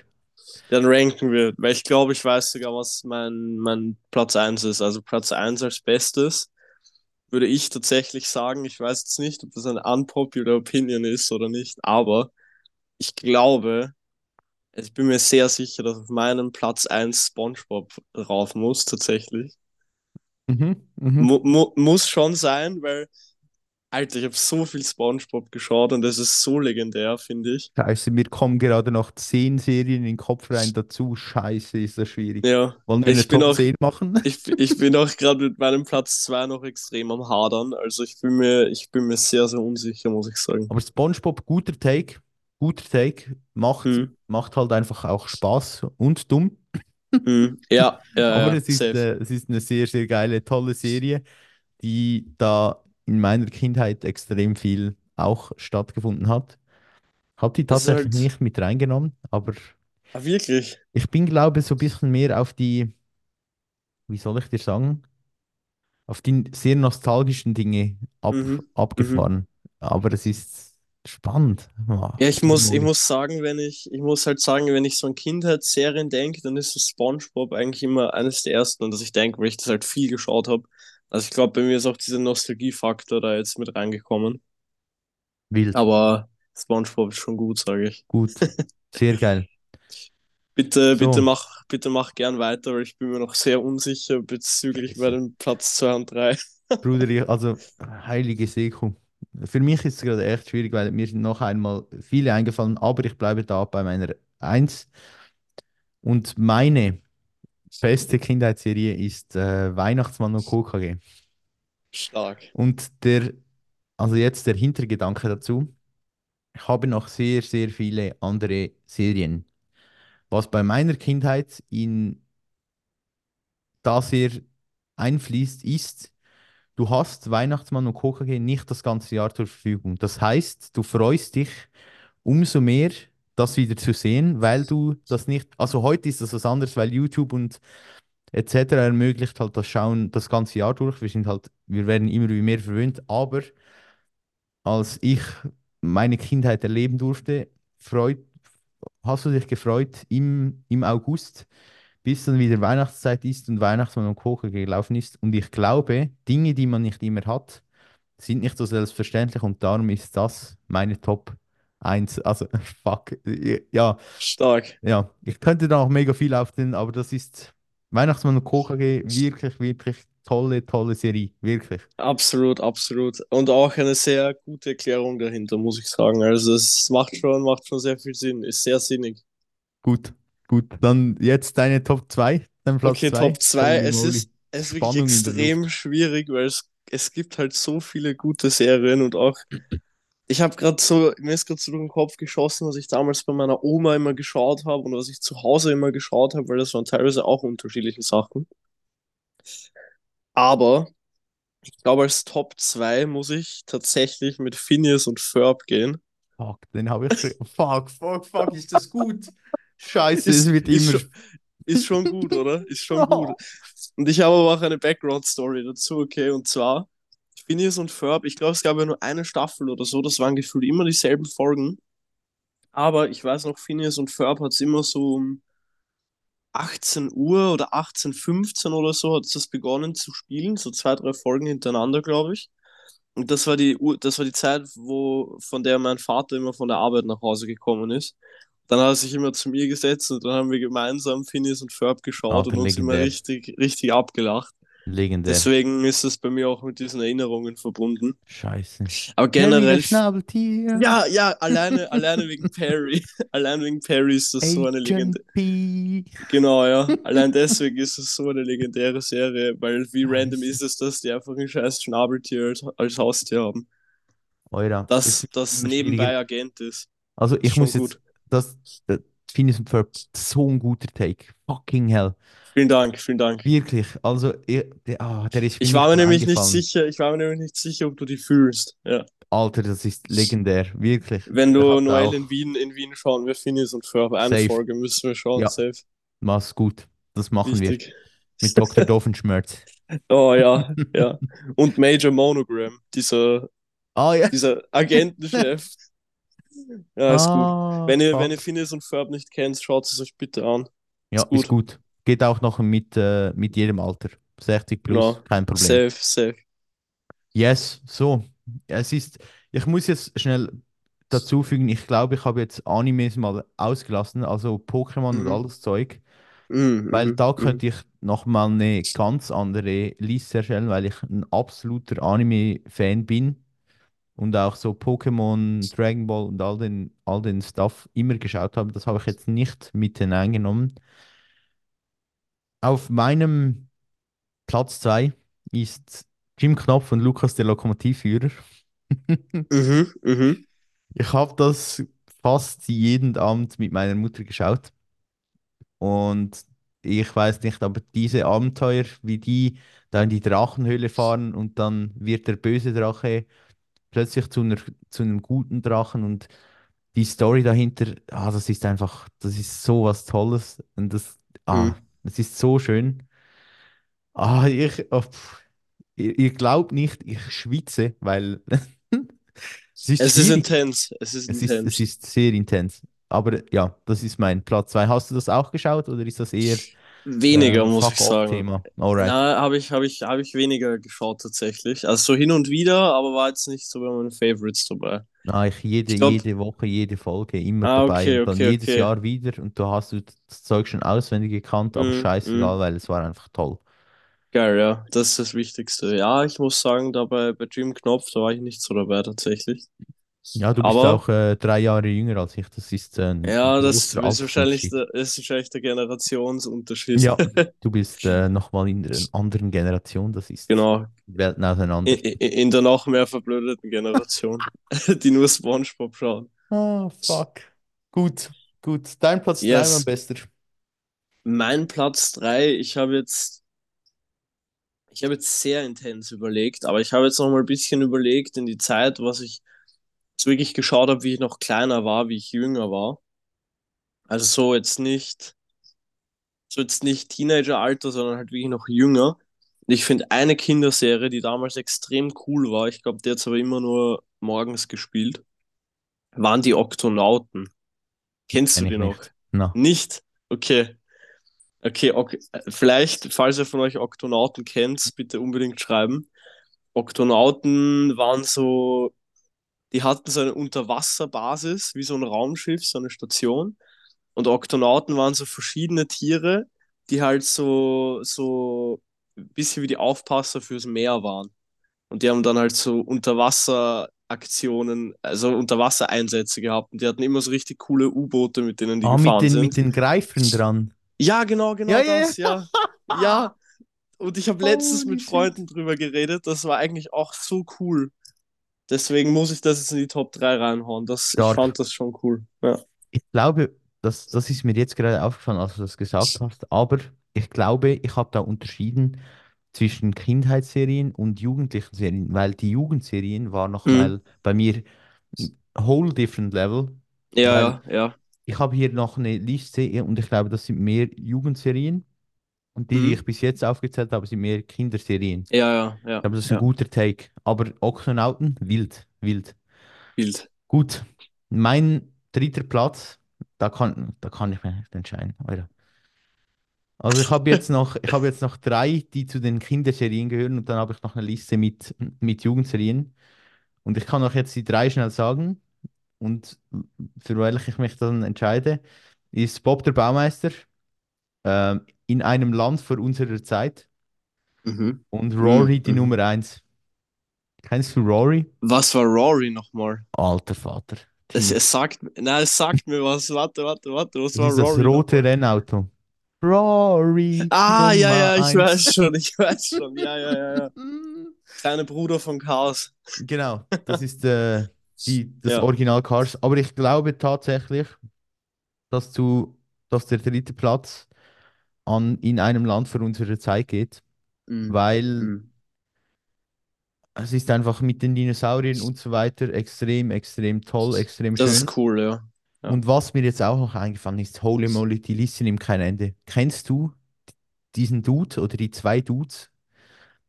Dann ranken wir, weil ich glaube, ich weiß sogar, was mein, mein Platz 1 ist. Also Platz 1 als Bestes würde ich tatsächlich sagen, ich weiß jetzt nicht, ob das eine unpopular Opinion ist oder nicht, aber ich glaube, also ich bin mir sehr sicher, dass auf meinem Platz 1 SpongeBob rauf muss, tatsächlich.
Mhm, mhm.
Mu mu muss schon sein, weil, Alter, ich habe so viel SpongeBob geschaut und das ist so legendär, finde ich.
Scheiße, mir kommen gerade noch zehn Serien in den Kopf rein dazu. Scheiße, ist das schwierig.
Ja,
Wollen wir eine
ich bin
Top
auch,
10 machen?
ich, ich bin auch gerade mit meinem Platz 2 noch extrem am Hadern. Also ich bin mir, ich bin mir sehr, sehr unsicher, muss ich sagen.
Aber SpongeBob, guter Take, guter Take, macht,
Hm,
macht halt einfach auch Spaß und dumm.
Hm, ja, ja,
Aber es ist, äh, es ist eine sehr, sehr geile, tolle Serie, die da in meiner Kindheit extrem viel auch stattgefunden hat. Habe die tatsächlich
halt,
nicht mit reingenommen, aber
ah, wirklich.
ich bin, glaube ich, so ein bisschen mehr auf die, wie soll ich dir sagen, auf die sehr nostalgischen Dinge ab,
Mhm, mhm.
abgefahren. Aber es ist spannend. Ah,
Ja, ich muss, ich muss sagen, wenn ich, ich muss halt sagen, wenn ich so an Kindheitsserien denke, dann ist so SpongeBob eigentlich immer eines der ersten, an das ich denke, weil ich das halt viel geschaut habe. Also ich glaube, bei mir ist auch dieser Nostalgiefaktor da jetzt mit reingekommen.
Wild.
Aber SpongeBob ist schon gut, sage ich.
Gut. Sehr geil.
Bitte, <laughs> bitte
So,
mach, bitte mach gern weiter, weil ich bin mir noch sehr unsicher bezüglich bei dem Platz 2 und 3.
Bruder, <laughs> also heilige Seku. Für mich ist es gerade echt schwierig, weil mir sind noch einmal viele eingefallen, aber ich bleibe da bei meiner Eins. Und meine beste Kindheitsserie ist äh, Weihnachtsmann und KKG.
Stark.
Und der, also jetzt der Hintergedanke dazu, ich habe noch sehr, sehr viele andere Serien. Was bei meiner Kindheit in da sehr einfließt, ist, du hast Weihnachtsmann und KKG nicht das ganze Jahr zur Verfügung. Das heißt, du freust dich umso mehr, das wieder zu sehen, weil du das nicht, also heute ist das was anderes, weil YouTube und etc. ermöglicht halt das Schauen das ganze Jahr durch. Wir sind halt, wir werden immer mehr verwöhnt, aber als ich meine Kindheit erleben durfte, freut, hast du dich gefreut im, im August, bis dann wieder Weihnachtszeit ist und Weihnachtsmann und Kochen gelaufen ist. Und ich glaube, Dinge, die man nicht immer hat, sind nicht so selbstverständlich und darum ist das meine Top eins <laughs> Also, fuck. Ja,
Stark.
ja. Ich könnte da auch mega viel aufzählen, aber das ist Weihnachtsmann und KKG wirklich, wirklich tolle, tolle Serie. Wirklich.
Absolut, absolut. Und auch eine sehr gute Erklärung dahinter, muss ich sagen. Also es macht schon, macht schon sehr viel Sinn, ist sehr sinnig.
Gut, gut. Dann jetzt deine Top 2, dein Platz
Okay, Top
2.
2.
Holy
Es ist, es ist wirklich extrem schwierig, weil es, es gibt halt so viele gute Serien und auch, ich habe gerade so, mir ist gerade so durch den Kopf geschossen, was ich damals bei meiner Oma immer geschaut habe und was ich zu Hause immer geschaut habe, weil das waren teilweise auch unterschiedliche Sachen. Aber ich glaube, als Top 2 muss ich tatsächlich mit Phineas und Ferb gehen.
Fuck, den habe ich. Fuck, fuck, fuck, ist das gut? <laughs> Scheiße, es
Ist,
wird immer.
schon, ist schon gut, oder? Ist schon <laughs> gut. Und ich habe aber auch eine Background-Story dazu, okay? Und zwar, Phineas und Ferb, ich glaube, es gab ja nur eine Staffel oder so, das waren gefühlt immer dieselben Folgen. Aber ich weiß noch, Phineas und Ferb hat es immer so um 18 Uhr oder 18.15 oder so hat es das begonnen zu spielen, so zwei, drei Folgen hintereinander, glaube ich. Und das war die, Uhr- das war die Zeit, wo, von der mein Vater immer von der Arbeit nach Hause gekommen ist. Dann hat er sich immer zu mir gesetzt und dann haben wir gemeinsam Phineas und Ferb geschaut und
Alter,
uns immer richtig, richtig abgelacht.
Legendär.
Deswegen ist es bei mir auch mit diesen Erinnerungen verbunden.
Scheiße.
Aber generell,
Schnabeltier.
ja, ja, alleine, <laughs> alleine wegen Perry. <laughs> Allein wegen Perry ist das so eine
Agent. P.
Genau, ja. Allein deswegen ist es so eine legendäre Serie, weil wie random
Scheiße.
ist es, dass die einfach ein scheiß Schnabeltier als, Haustier haben.
Euer, es
Das, das nebenbei. Agent ist.
Also, ich muss jetzt.
gut.
Das, das Phineas und Ferb, so ein guter Take. Fucking hell.
Vielen Dank, vielen Dank.
Wirklich. Also, er, der, ah, der ist
Ich war mir nämlich nicht sicher, ich war mir nämlich nicht sicher, ob du die fühlst. Ja.
Alter, das ist legendär. Wirklich.
Wenn du Noel in Wien, in Wien schauen, wir Phineas und Ferb. Eine
safe.
Folge müssen wir schauen,
Ja,
safe.
mach's gut. Das machen wir.
Wichtig.
Mit Dr. Doofenschmerz. <laughs>
Oh ja, ja. Und Major Monogram, dieser,
Ah, ja.
dieser Agentenchef. <laughs> Ja, ist gut.
Ah,
Wenn ihr, wenn ihr
fuck.
Phineas und Ferb nicht kennt, schaut es euch bitte an.
Ja,
Ist
ist
gut.
gut. Geht auch noch mit, äh, mit jedem Alter. 60 plus,
Genau.
kein Problem.
Safe, safe.
Yes, so. Es ist, ich muss jetzt schnell dazu fügen, ich glaube, ich habe jetzt Animes mal ausgelassen, also Pokémon und
Mhm.
alles Zeug.
Mhm,
weil
mhm,
da
mhm,
könnte ich nochmal eine ganz andere Liste erstellen, weil ich ein absoluter Anime-Fan bin und auch so Pokémon, Dragon Ball und all den, all den Stuff immer geschaut habe. Das habe ich jetzt nicht mit hineingenommen. Auf meinem Platz 2 ist Jim Knopf und Lukas der Lokomotivführer. <laughs>
mhm, mhm,
Ich habe das fast jeden Abend mit meiner Mutter geschaut und ich weiß nicht, aber diese Abenteuer, wie die da in die Drachenhöhle fahren und dann wird der böse Drache plötzlich zu einer, zu einem guten Drachen und die Story dahinter, ah, das ist einfach, das ist so was Tolles und das, ah,
mhm.
das ist so schön. Ah, ich, oh, pff, ihr, ihr glaubt nicht, ich schwitze, weil <laughs> es ist
Es ist intens, es ist
Es ist, es
intens.
ist sehr intens. Aber ja, das ist mein Platz 2. Hast du das auch geschaut oder ist das eher
Weniger,
ähm,
muss ich sagen.
Fuck-off-Thema? Alright.
Na, habe ich, habe ich, habe ich weniger geschaut tatsächlich. Also so hin und wieder, aber war jetzt nicht so bei meinen Favorites dabei.
Na, ich jede,
Ich glaube,
jede Woche, jede Folge immer
ah,
dabei
okay,
und dann
okay,
jedes
okay.
Jahr wieder und da hast du das Zeug schon auswendig gekannt, aber
Mhm,
scheißegal,
mhm.
weil es war einfach toll.
Geil, ja, das ist das Wichtigste. Ja, ich muss sagen, dabei bei Jim Knopf, da war ich nicht so dabei tatsächlich.
Ja, du bist
Aber
auch äh, drei Jahre jünger als ich. Das ist äh, ein,
ja, das ist wahrscheinlich der, ist wahrscheinlich der Generationsunterschied.
Ja, <laughs> du bist äh, nochmal in einer anderen Generation. Das ist
Genau.
Welten auseinander.
In, in, der noch mehr verblödeten Generation, <laughs> die nur SpongeBob schauen.
Ah, fuck. Gut, gut. Dein Platz 3, mein
Yes.
Bester.
Mein Platz 3, ich habe jetzt, ich habe jetzt sehr intens überlegt, aber ich habe jetzt noch mal ein bisschen überlegt in die Zeit, was ich jetzt wirklich geschaut habe, wie ich noch kleiner war, wie ich jünger war. Also so jetzt nicht, so jetzt nicht Teenageralter, sondern halt wirklich noch jünger. Und ich finde eine Kinderserie, die damals extrem cool war, ich glaube, die hat es aber immer nur morgens gespielt, waren die Oktonauten. Kennst du
Kenn ich
die noch?
nicht. Na,
Nicht? Okay. Okay, ok vielleicht, falls ihr von euch Oktonauten kennt, bitte unbedingt schreiben. Oktonauten waren so, die hatten so eine Unterwasserbasis, wie so ein Raumschiff, so eine Station. Und Oktonauten waren so verschiedene Tiere, die halt so, so ein bisschen wie die Aufpasser fürs Meer waren. Und die haben dann halt so Unterwasseraktionen, also Unterwassereinsätze gehabt. Und die hatten immer so richtig coole U-Boote, mit denen die
Ah, mit
gefahren
den, mit
sind.
den Greifern dran.
Ja, genau, genau
ja,
das, ja.
ja.
Ja, <laughs> und ich habe letztens
Holy
mit. Freunden drüber geredet. Das war eigentlich auch so cool. Deswegen muss ich das jetzt in die Top 3 reinhauen. Das, ich fand das schon cool. Ja.
Ich glaube, das, das ist mir jetzt gerade aufgefallen, als du das gesagt hast, aber ich glaube, ich habe da unterschieden zwischen Kindheitsserien und jugendlichen Serien, weil die Jugendserien waren
Mhm.
nochmal bei mir ein whole different level,
Ja, ja, ja.
ich habe hier noch eine Liste und ich glaube, das sind mehr Jugendserien und die, die ich
Mhm.
bis jetzt aufgezählt habe, sind mehr Kinderserien.
Ja, ja,
Ich
ja,
glaube, das ist ein
ja.
guter Take, aber Ochsenauten, wild, wild.
Bild.
Gut, mein dritter Platz, da kann, da kann ich mich nicht entscheiden. Alter. Also ich habe jetzt <laughs> noch, ich habe jetzt noch drei, die zu den Kinderserien gehören und dann habe ich noch eine Liste mit, mit Jugendserien. Und ich kann auch jetzt die drei schnell sagen und für welche ich mich dann entscheide, ist Bob der Baumeister, ähm, in einem Land vor unserer Zeit
Mhm.
und
Mhm.
Rory die
Mhm.
Nummer eins. Kennst du Rory?
Was war Rory nochmal?
Alter Vater,
Es,
Tim.
es sagt, nein, es sagt mir was. Warte, warte, warte. Was
Das
war
ist das
Rory
rote
nochmal?
Rennauto. Rory
Ah, ja, ja, ich weiß
eins.
schon, ich weiß schon. Ja, ja, ja, ja. <laughs> Kleine Bruder von Chaos.
Genau, das ist äh, die, das
Ja.
Original Cars. Aber ich glaube tatsächlich, dass, du, dass der dritte Platz an, in einem Land für unsere Zeit geht,
Mhm.
weil
Mhm.
es ist einfach mit den Dinosauriern und so weiter extrem, extrem toll, extrem
Das
schön.
ist cool, ja. Ja.
Und was mir jetzt auch noch eingefallen ist, holy moly, die Liste nimmt kein Ende. Kennst du diesen Dude oder die zwei Dudes,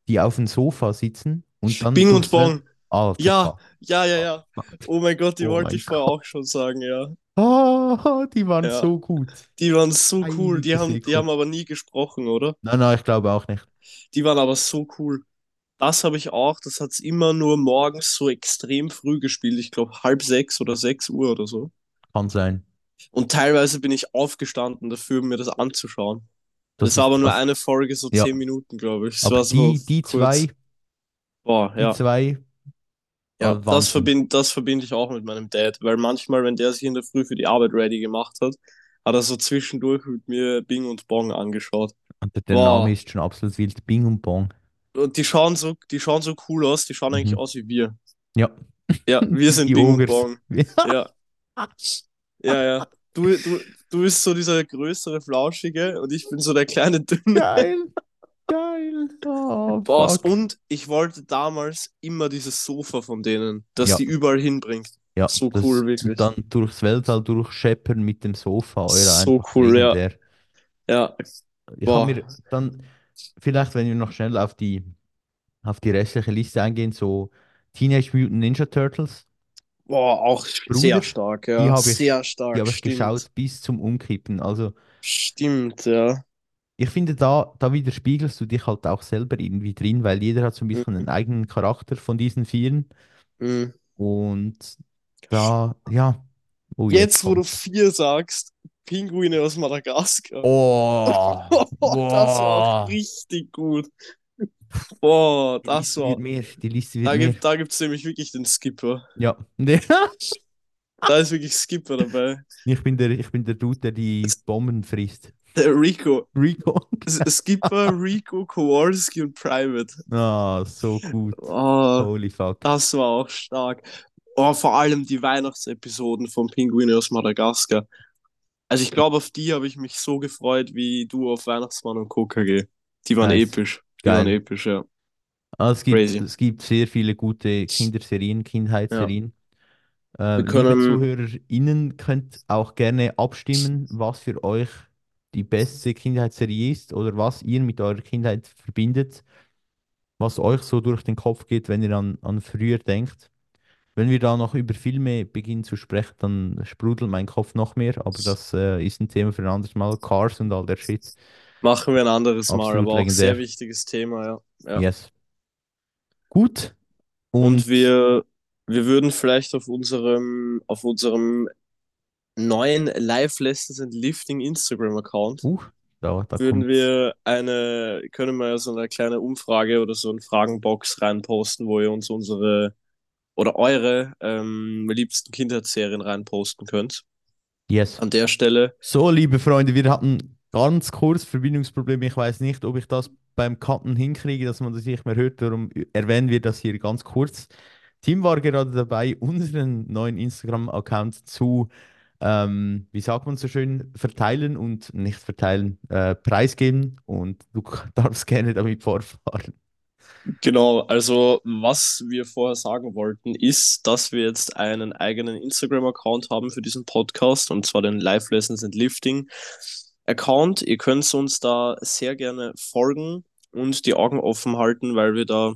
die auf dem Sofa sitzen und dann
Bing und. Bong.
Alter
Ja, ja, ja, ja. Oh mein Gott, die
Oh
wollte ich vorher auch schon sagen, ja.
Ah, <laughs> die waren
Ja.
so gut.
Die waren so cool. Die haben, die haben aber nie gesprochen, oder?
Nein, nein, ich glaube auch nicht.
Die waren aber so cool. Das habe ich auch. Das hat es immer nur morgens so extrem früh gespielt. Ich glaube halb sechs oder sechs Uhr oder so.
Kann sein.
Und teilweise bin ich aufgestanden dafür, mir das anzuschauen. Das,
Das
war aber nur eine Folge, so
Ja.
zehn Minuten, glaube ich. Das
Aber
war so
die, die
kurz.
zwei,
Boah,
die
ja.
zwei,
Ja,
Ah,
das verbinde das verbind ich auch mit meinem Dad, weil manchmal, wenn der sich in der Früh für die Arbeit ready gemacht hat, hat er so zwischendurch mit mir Bing und Bong angeschaut.
und der,
Boah.
Name ist schon absolut wild, Bing und Bong.
Und die schauen so, die schauen so cool aus, die schauen eigentlich
Mhm.
aus wie wir.
Ja.
Ja, wir sind
Die
Bing und. Bong. <laughs> Ja. Ja, ja. Du, du, du bist so dieser größere, flauschige und ich bin so der kleine, dünne.
Geil, geil. Oh,
Boss.
fuck.
Und ich wollte damals immer dieses Sofa von denen, das
Ja.
die überall hinbringt.
Ja,
so
das-
cool, wirklich.
Dann durchs Weltall durchscheppern mit dem Sofa. Euer
So cool, ja.
legendär.
Ja,
Ich habe mir dann, vielleicht, wenn wir noch schnell auf die, auf die restliche Liste eingehen, so Teenage Mutant Ninja Turtles,
boah, auch
Bruder,
sehr stark, ja.
die habe ich-
sehr stark,
die habe ich geschaut bis zum Umkippen. Also
Stimmt, ja.
Ich finde, da, da widerspiegelst du dich halt auch selber irgendwie drin, weil jeder hat so ein bisschen
Mhm.
einen eigenen Charakter von diesen Vieren.
Mhm.
Und da, ja. Oh,
Jetzt, wo du vier sagst, Pinguine aus Madagaskar.
Oh, <laughs>
das war richtig gut. Boah, das war.
mehr. Die Liste wird
Da
mehr.
gibt da gibt's nämlich wirklich den Skipper.
Ja. <laughs>
Da ist wirklich Skipper dabei.
Ich bin der, ich bin der Dude, der die Bomben frisst.
Der Rico.
Rico.
S- Skipper, <laughs> Rico, Kowalski und Private.
Ah, so gut.
Oh,
Holy fuck.
das war auch stark. Oh, vor allem die Weihnachtsepisoden von Pinguine aus Madagaskar. Also ich glaube, auf die habe ich mich so gefreut, wie du auf Weihnachtsmann und KKG. Die waren
Nice.
episch. Die
Geil.
waren episch, ja.
Ah, es gibt,
Crazy.
es gibt sehr viele gute Kinderserien, Kindheitsserien. Äh,
Wir
liebe
können-
ZuhörerInnen könnt auch gerne abstimmen, was für euch die beste Kindheitsserie ist oder was ihr mit eurer Kindheit verbindet, was euch so durch den Kopf geht, wenn ihr an, an früher denkt. Wenn wir da noch über Filme beginnen zu sprechen, dann sprudelt mein Kopf noch mehr, aber das äh, ist ein Thema für ein anderes Mal. Cars und all der Shit.
Machen wir ein anderes Mal,
Absolut
aber auch
legendär.
sehr wichtiges Thema, ja. ja.
Yes. Gut.
Und
Und
wir, wir würden vielleicht auf unserem, auf unserem neuen Live Lessons and Lifting Instagram-Account
uh, da, da
würden
kommt's.
wir eine, können wir so eine kleine Umfrage oder so eine Fragenbox reinposten, wo ihr uns unsere oder eure ähm, liebsten Kindheitsserien reinposten könnt.
Yes.
An der Stelle.
So, liebe Freunde, wir hatten ganz kurz Verbindungsprobleme. Ich weiß nicht, ob ich das beim Cutten hinkriege, dass man das nicht mehr hört. Darum erwähnen wir das hier ganz kurz. Tim war gerade dabei, unseren neuen Instagram-Account zu, ähm, wie sagt man so schön, verteilen und nicht verteilen, äh, preisgeben. Und du <laughs> darfst gerne damit fortfahren.
Genau, also was wir vorher sagen wollten, ist, dass wir jetzt einen eigenen Instagram-Account haben für diesen Podcast, und zwar den Live Lessons and Lifting Account. Ihr könnt uns da sehr gerne folgen und die Augen offen halten, weil wir da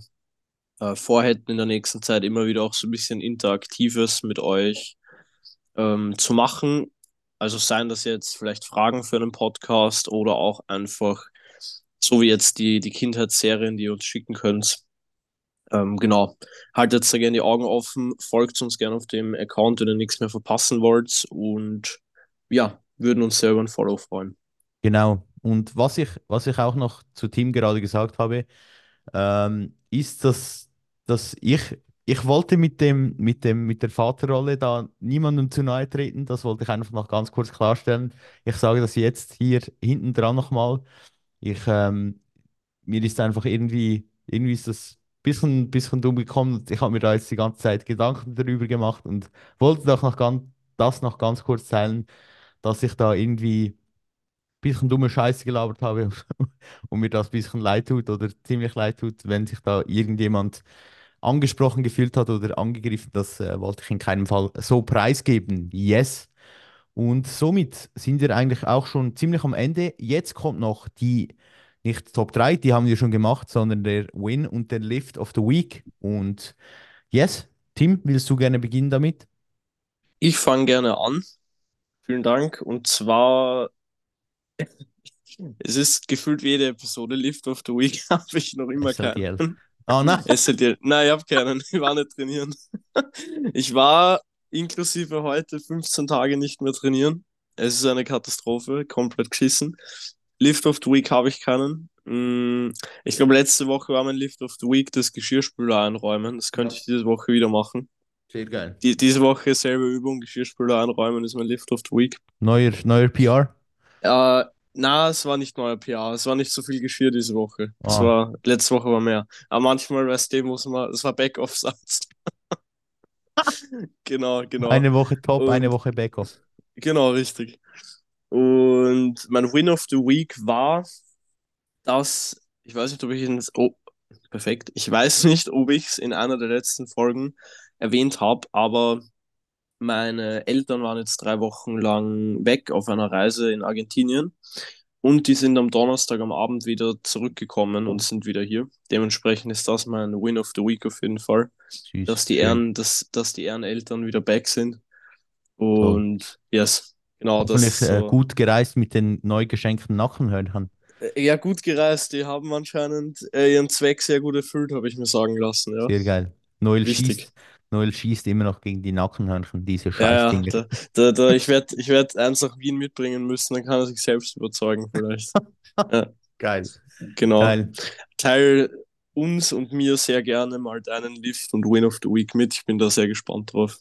äh, vorhätten in der nächsten Zeit immer wieder auch so ein bisschen Interaktives mit euch ähm, zu machen. Also seien das jetzt vielleicht Fragen für einen Podcast oder auch einfach so wie jetzt die, die Kindheitsserien, die ihr uns schicken könnt. Ähm, genau. Haltet da gerne die Augen offen, folgt uns gerne auf dem Account, wenn ihr nichts mehr verpassen wollt. Und ja, würden uns sehr über ein Follow freuen.
Genau. Und was ich, was ich auch noch zu Tim gerade gesagt habe, ähm, ist, dass, dass ich, ich wollte mit dem, mit dem, mit der Vaterrolle da niemandem zu nahe treten. Das wollte ich einfach noch ganz kurz klarstellen. Ich sage das jetzt hier hinten dran nochmal. Ich, ähm, mir ist einfach irgendwie, irgendwie ist das ein bisschen, bisschen dumm gekommen. Ich habe mir da jetzt die ganze Zeit Gedanken darüber gemacht und wollte doch noch ganz, das noch ganz kurz teilen, dass ich da irgendwie ein bisschen dumme Scheiße gelabert habe <laughs> und mir das ein bisschen leid tut oder ziemlich leid tut, wenn sich da irgendjemand angesprochen gefühlt hat oder angegriffen. Das äh, wollte ich in keinem Fall so preisgeben. Yes. Und somit sind wir eigentlich auch schon ziemlich am Ende. Jetzt kommt noch die, nicht Top 3, die haben wir schon gemacht, sondern der Win und der Lift of the Week. Und yes, Tim, willst du gerne beginnen damit?
Ich fange gerne an. Vielen Dank. Und zwar, <laughs> es ist gefühlt wie jede Episode Lift of the Week, <laughs> habe ich noch immer keinen.
Ah, nein. <laughs>
SLDL. Nein, ich habe keinen. <laughs> Ich war nicht trainieren. <laughs> Ich war inklusive heute 15 Tage nicht mehr trainieren. Es ist eine Katastrophe, komplett geschissen. Lift of the Week habe ich keinen. Mm, Ich glaube, letzte Woche war mein Lift of the Week das Geschirrspüler einräumen. Das könnte
Ja.
ich diese Woche wieder machen.
Sehr geil.
Die, diese Woche selbe Übung, Geschirrspüler einräumen ist mein Lift of the Week.
Neuer, neuer PR.
Äh, na, es war nicht neuer PR. Es war nicht so viel Geschirr diese Woche. Es
Ah.
war, letzte Woche war mehr. Aber manchmal, weißt du, muss man, es war Backoff-Satz. <laughs> genau, genau.
Eine Woche Top,
Und-
eine Woche Backoff.
Genau, richtig. Und mein Win of the Week war, dass, ich weiß nicht, ob ich ihn, oh, perfekt, ich weiß nicht, ob ich es in einer der letzten Folgen erwähnt habe, aber meine Eltern waren jetzt drei Wochen lang weg auf einer Reise in Argentinien und die sind am Donnerstag am Abend wieder zurückgekommen und sind wieder hier. Dementsprechend ist das mein Win of the Week auf jeden Fall
Süß.
dass die. Ehren, dass, dass die Ehreneltern wieder back sind. Und yes, genau, das ist
äh,
so.
gut gereist mit den neu geschenkten Nackenhörnern.
Äh, Ja, gut gereist. Die haben anscheinend äh, ihren Zweck sehr gut erfüllt, habe ich mir sagen lassen. Ja,
Sehr geil. Noel
Wichtig.
schießt, Noel schießt immer noch gegen die Nackenhörnchen, diese
ja, ja
Scheißdinger.
da, da, da, ich werde ich werd eins nach Wien mitbringen müssen, dann kann er sich selbst überzeugen, vielleicht. <laughs>
Geil.
Genau.
Geil.
Teil uns und mir sehr gerne mal deinen Lift und Win of the Week mit. Ich bin da sehr gespannt drauf.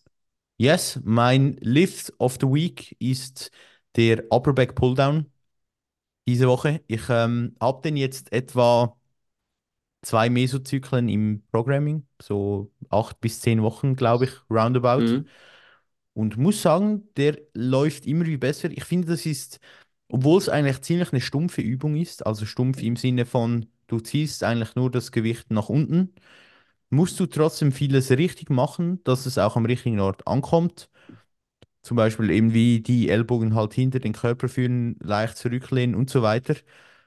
Yes, mein Lift of the Week ist der Upper Back Pulldown diese Woche. Ich ähm, habe den jetzt etwa zwei Mesozyklen im Programming, so acht bis zehn Wochen, glaube ich, roundabout.
Mhm.
Und muss sagen, der läuft immer wie besser. Ich finde, das ist, obwohl es eigentlich ziemlich eine stumpfe Übung ist, also stumpf im Sinne von, du ziehst eigentlich nur das Gewicht nach unten, musst du trotzdem vieles richtig machen, dass es auch am richtigen Ort ankommt. Zum Beispiel eben wie die Ellbogen halt hinter den Körper führen, leicht zurücklehnen und so weiter.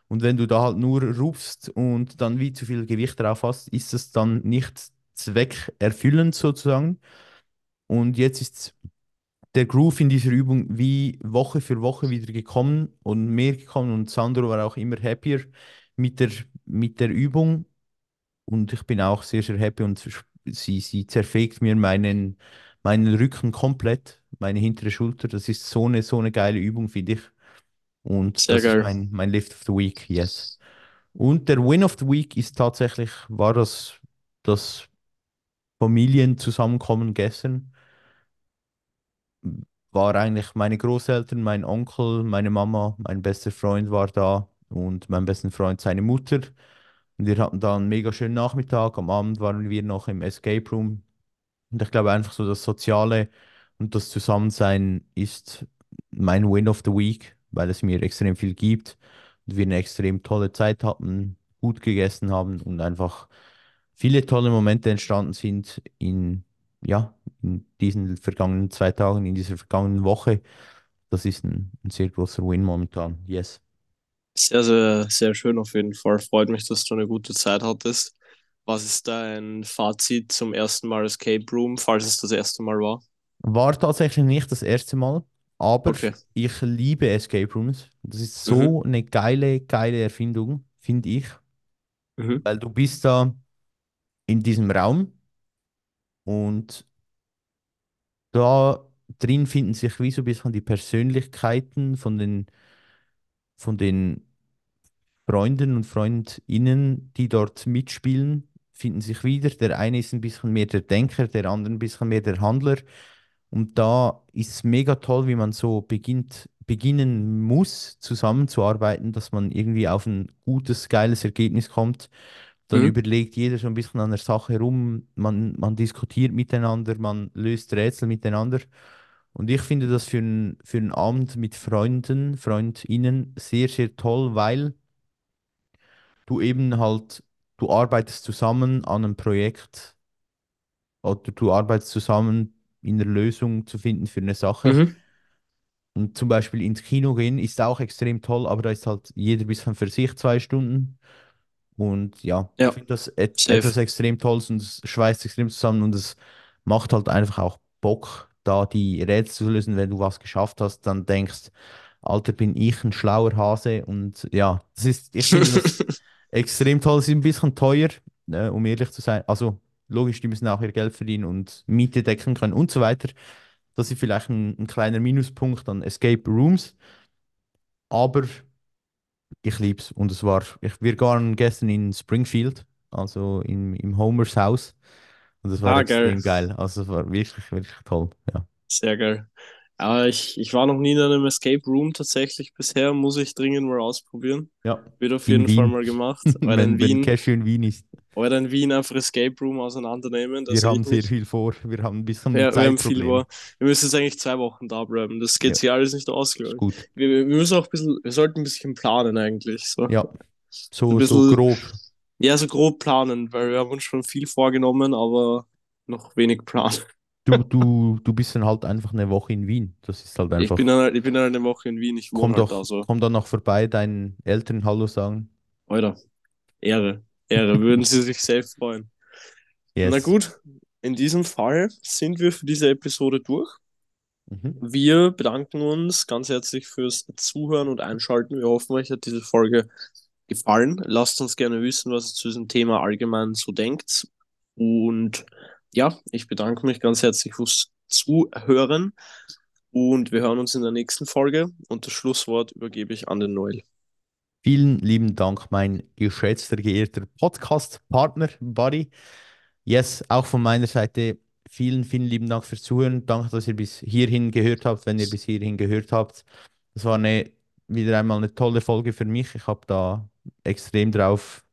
Und wenn du da halt nur rufst und dann wie zu viel Gewicht drauf hast, ist es dann nicht zweckerfüllend sozusagen. Und jetzt ist der Groove in dieser Übung wie Woche für Woche wieder gekommen und mehr gekommen und Sandro war auch immer happier mit der, mit der Übung und ich bin auch sehr, sehr happy und sie, sie zerfegt mir meinen, meinen Rücken komplett, meine hintere Schulter. Das ist so eine, so eine geile Übung, finde ich. Und
Sehr
das
geil.
ist mein, mein Lift of the Week, yes. Und der Win of the Week ist tatsächlich, war das, das Familienzusammenkommen gestern. War eigentlich meine Großeltern, mein Onkel, meine Mama, mein bester Freund war da und mein bester Freund seine Mutter. Und wir hatten da einen mega schönen Nachmittag. Am Abend waren wir noch im Escape Room. Und ich glaube einfach so das Soziale und das Zusammensein ist mein Win of the Week, weil es mir extrem viel gibt und wir eine extrem tolle Zeit hatten, gut gegessen haben und einfach viele tolle Momente entstanden sind in, ja, in diesen vergangenen zwei Tagen, in dieser vergangenen Woche. Das ist ein, ein sehr großer Win momentan. Yes.
Sehr, sehr, sehr schön auf jeden Fall. Freut mich, dass du eine gute Zeit hattest. Was ist dein Fazit zum ersten Mal Escape Room, falls es das erste Mal war?
War tatsächlich nicht das erste Mal, aber
Okay.
ich liebe Escape Rooms. Das ist so eine geile, geile Erfindung, finde ich,
Mhm.
weil du bist da in diesem Raum und da drin finden sich wie so ein bisschen die Persönlichkeiten von den, von den Freunden und Freundinnen, die dort mitspielen, finden sich wieder. Der eine ist ein bisschen mehr der Denker, der andere ein bisschen mehr der Handler. Und da ist es mega toll, wie man so beginnt, beginnen muss, zusammenzuarbeiten, dass man irgendwie auf ein gutes, geiles Ergebnis kommt. Dann
Mhm.
überlegt jeder so ein bisschen an der Sache rum, man, man diskutiert miteinander, man löst Rätsel miteinander. Und ich finde das für einen für einen Abend mit Freunden, Freundinnen sehr, sehr toll, weil du eben halt, du arbeitest zusammen an einem Projekt oder du arbeitest zusammen in der Lösung zu finden für eine Sache.
Mhm.
Und zum Beispiel ins Kino gehen ist auch extrem toll, aber da ist halt jeder ein bisschen für sich zwei Stunden. Und ja,
Ja,
ich finde das et
safe.
etwas extrem Tolles und es schweißt extrem zusammen und es macht halt einfach auch Bock, da die Rätsel zu lösen. Wenn du was geschafft hast, dann denkst, Alter, bin ich ein schlauer Hase. Und ja, das ist, ich finde das <laughs> extrem toll. Es ist ein bisschen teuer, äh, um ehrlich zu sein. Also logisch, die müssen auch ihr Geld verdienen und Miete decken können und so weiter. Das ist vielleicht ein, ein kleiner Minuspunkt an Escape Rooms. Aber ich liebe es. Und es war, ich, wir waren gestern in Springfield, also in, im Homers Haus. Und es war
Ah,
extrem
geil.
geil. Also es war wirklich, wirklich toll. Ja.
Sehr geil. Aber ich, ich war noch nie in einem Escape Room tatsächlich bisher, muss ich dringend mal ausprobieren.
Ja.
Wird auf jeden Fall
Wien.
mal gemacht. <laughs> Weil
Wenn,
in
wenn
Wien,
Cashew in Wien ist.
oder in Wien einfach Escape Room auseinandernehmen,
Wir haben sehr viel vor. Wir haben ein bisschen
Ja, wir haben viel vor. Wir müssen jetzt eigentlich zwei Wochen da bleiben. Das geht
Ja.
sich alles nicht aus, glaube ich.
gut.
Wir, wir müssen auch ein bisschen, wir sollten ein bisschen planen eigentlich. So.
Ja.
Ein
So, so
bisschen,
grob.
ja, so grob planen, weil wir haben uns schon viel vorgenommen, aber noch wenig Plan.
Du, du, du bist dann halt einfach eine Woche in Wien. Das ist halt
Ich
einfach.
bin dann, halt- ich bin dann eine Woche in Wien, ich
Komm
wohne halt
doch,
da so.
komm dann noch vorbei, deinen Eltern Hallo sagen.
Alter, Ehre, Ehre, würden sie <laughs> sich sehr freuen. Na
Yes.
gut, in diesem Fall sind wir für diese Episode durch.
Mhm.
Wir bedanken uns ganz herzlich fürs Zuhören und Einschalten. Wir hoffen, euch hat diese Folge gefallen. Lasst uns gerne wissen, was ihr zu diesem Thema allgemein so denkt. Und ja, ich bedanke mich ganz herzlich fürs Zuhören und wir hören uns in der nächsten Folge. Und das Schlusswort übergebe ich an den Noel.
Vielen lieben Dank, mein geschätzter, geehrter Podcast-Partner, Buddy. Yes, auch von meiner Seite vielen, vielen lieben Dank fürs Zuhören. Danke, dass ihr bis hierhin gehört habt, wenn ihr bis hierhin gehört habt. Das war eine, wieder einmal eine tolle Folge für mich. Ich habe da extrem drauf,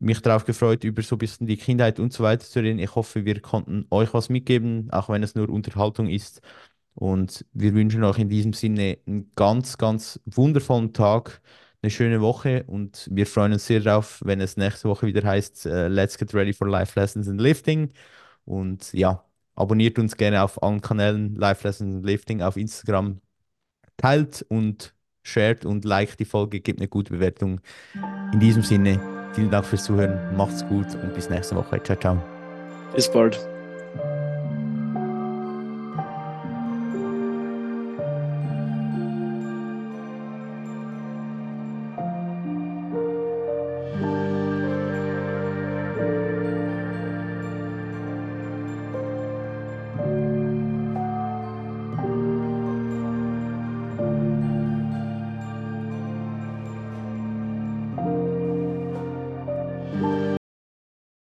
mich drauf gefreut, über so ein bisschen die Kindheit und so weiter zu reden. Ich hoffe, wir konnten euch was mitgeben, auch wenn es nur Unterhaltung ist. Und wir wünschen euch in diesem Sinne einen ganz, ganz wundervollen Tag, eine schöne Woche und wir freuen uns sehr darauf, wenn es nächste Woche wieder heißt, äh, Let's get ready for Life Lessons and Lifting. Und ja, abonniert uns gerne auf allen Kanälen Life Lessons and Lifting auf Instagram. Teilt und shared und liked die Folge, gebt eine gute Bewertung. In diesem Sinne, vielen Dank fürs Zuhören, macht's gut und bis nächste Woche. Ciao, ciao.
Bis bald.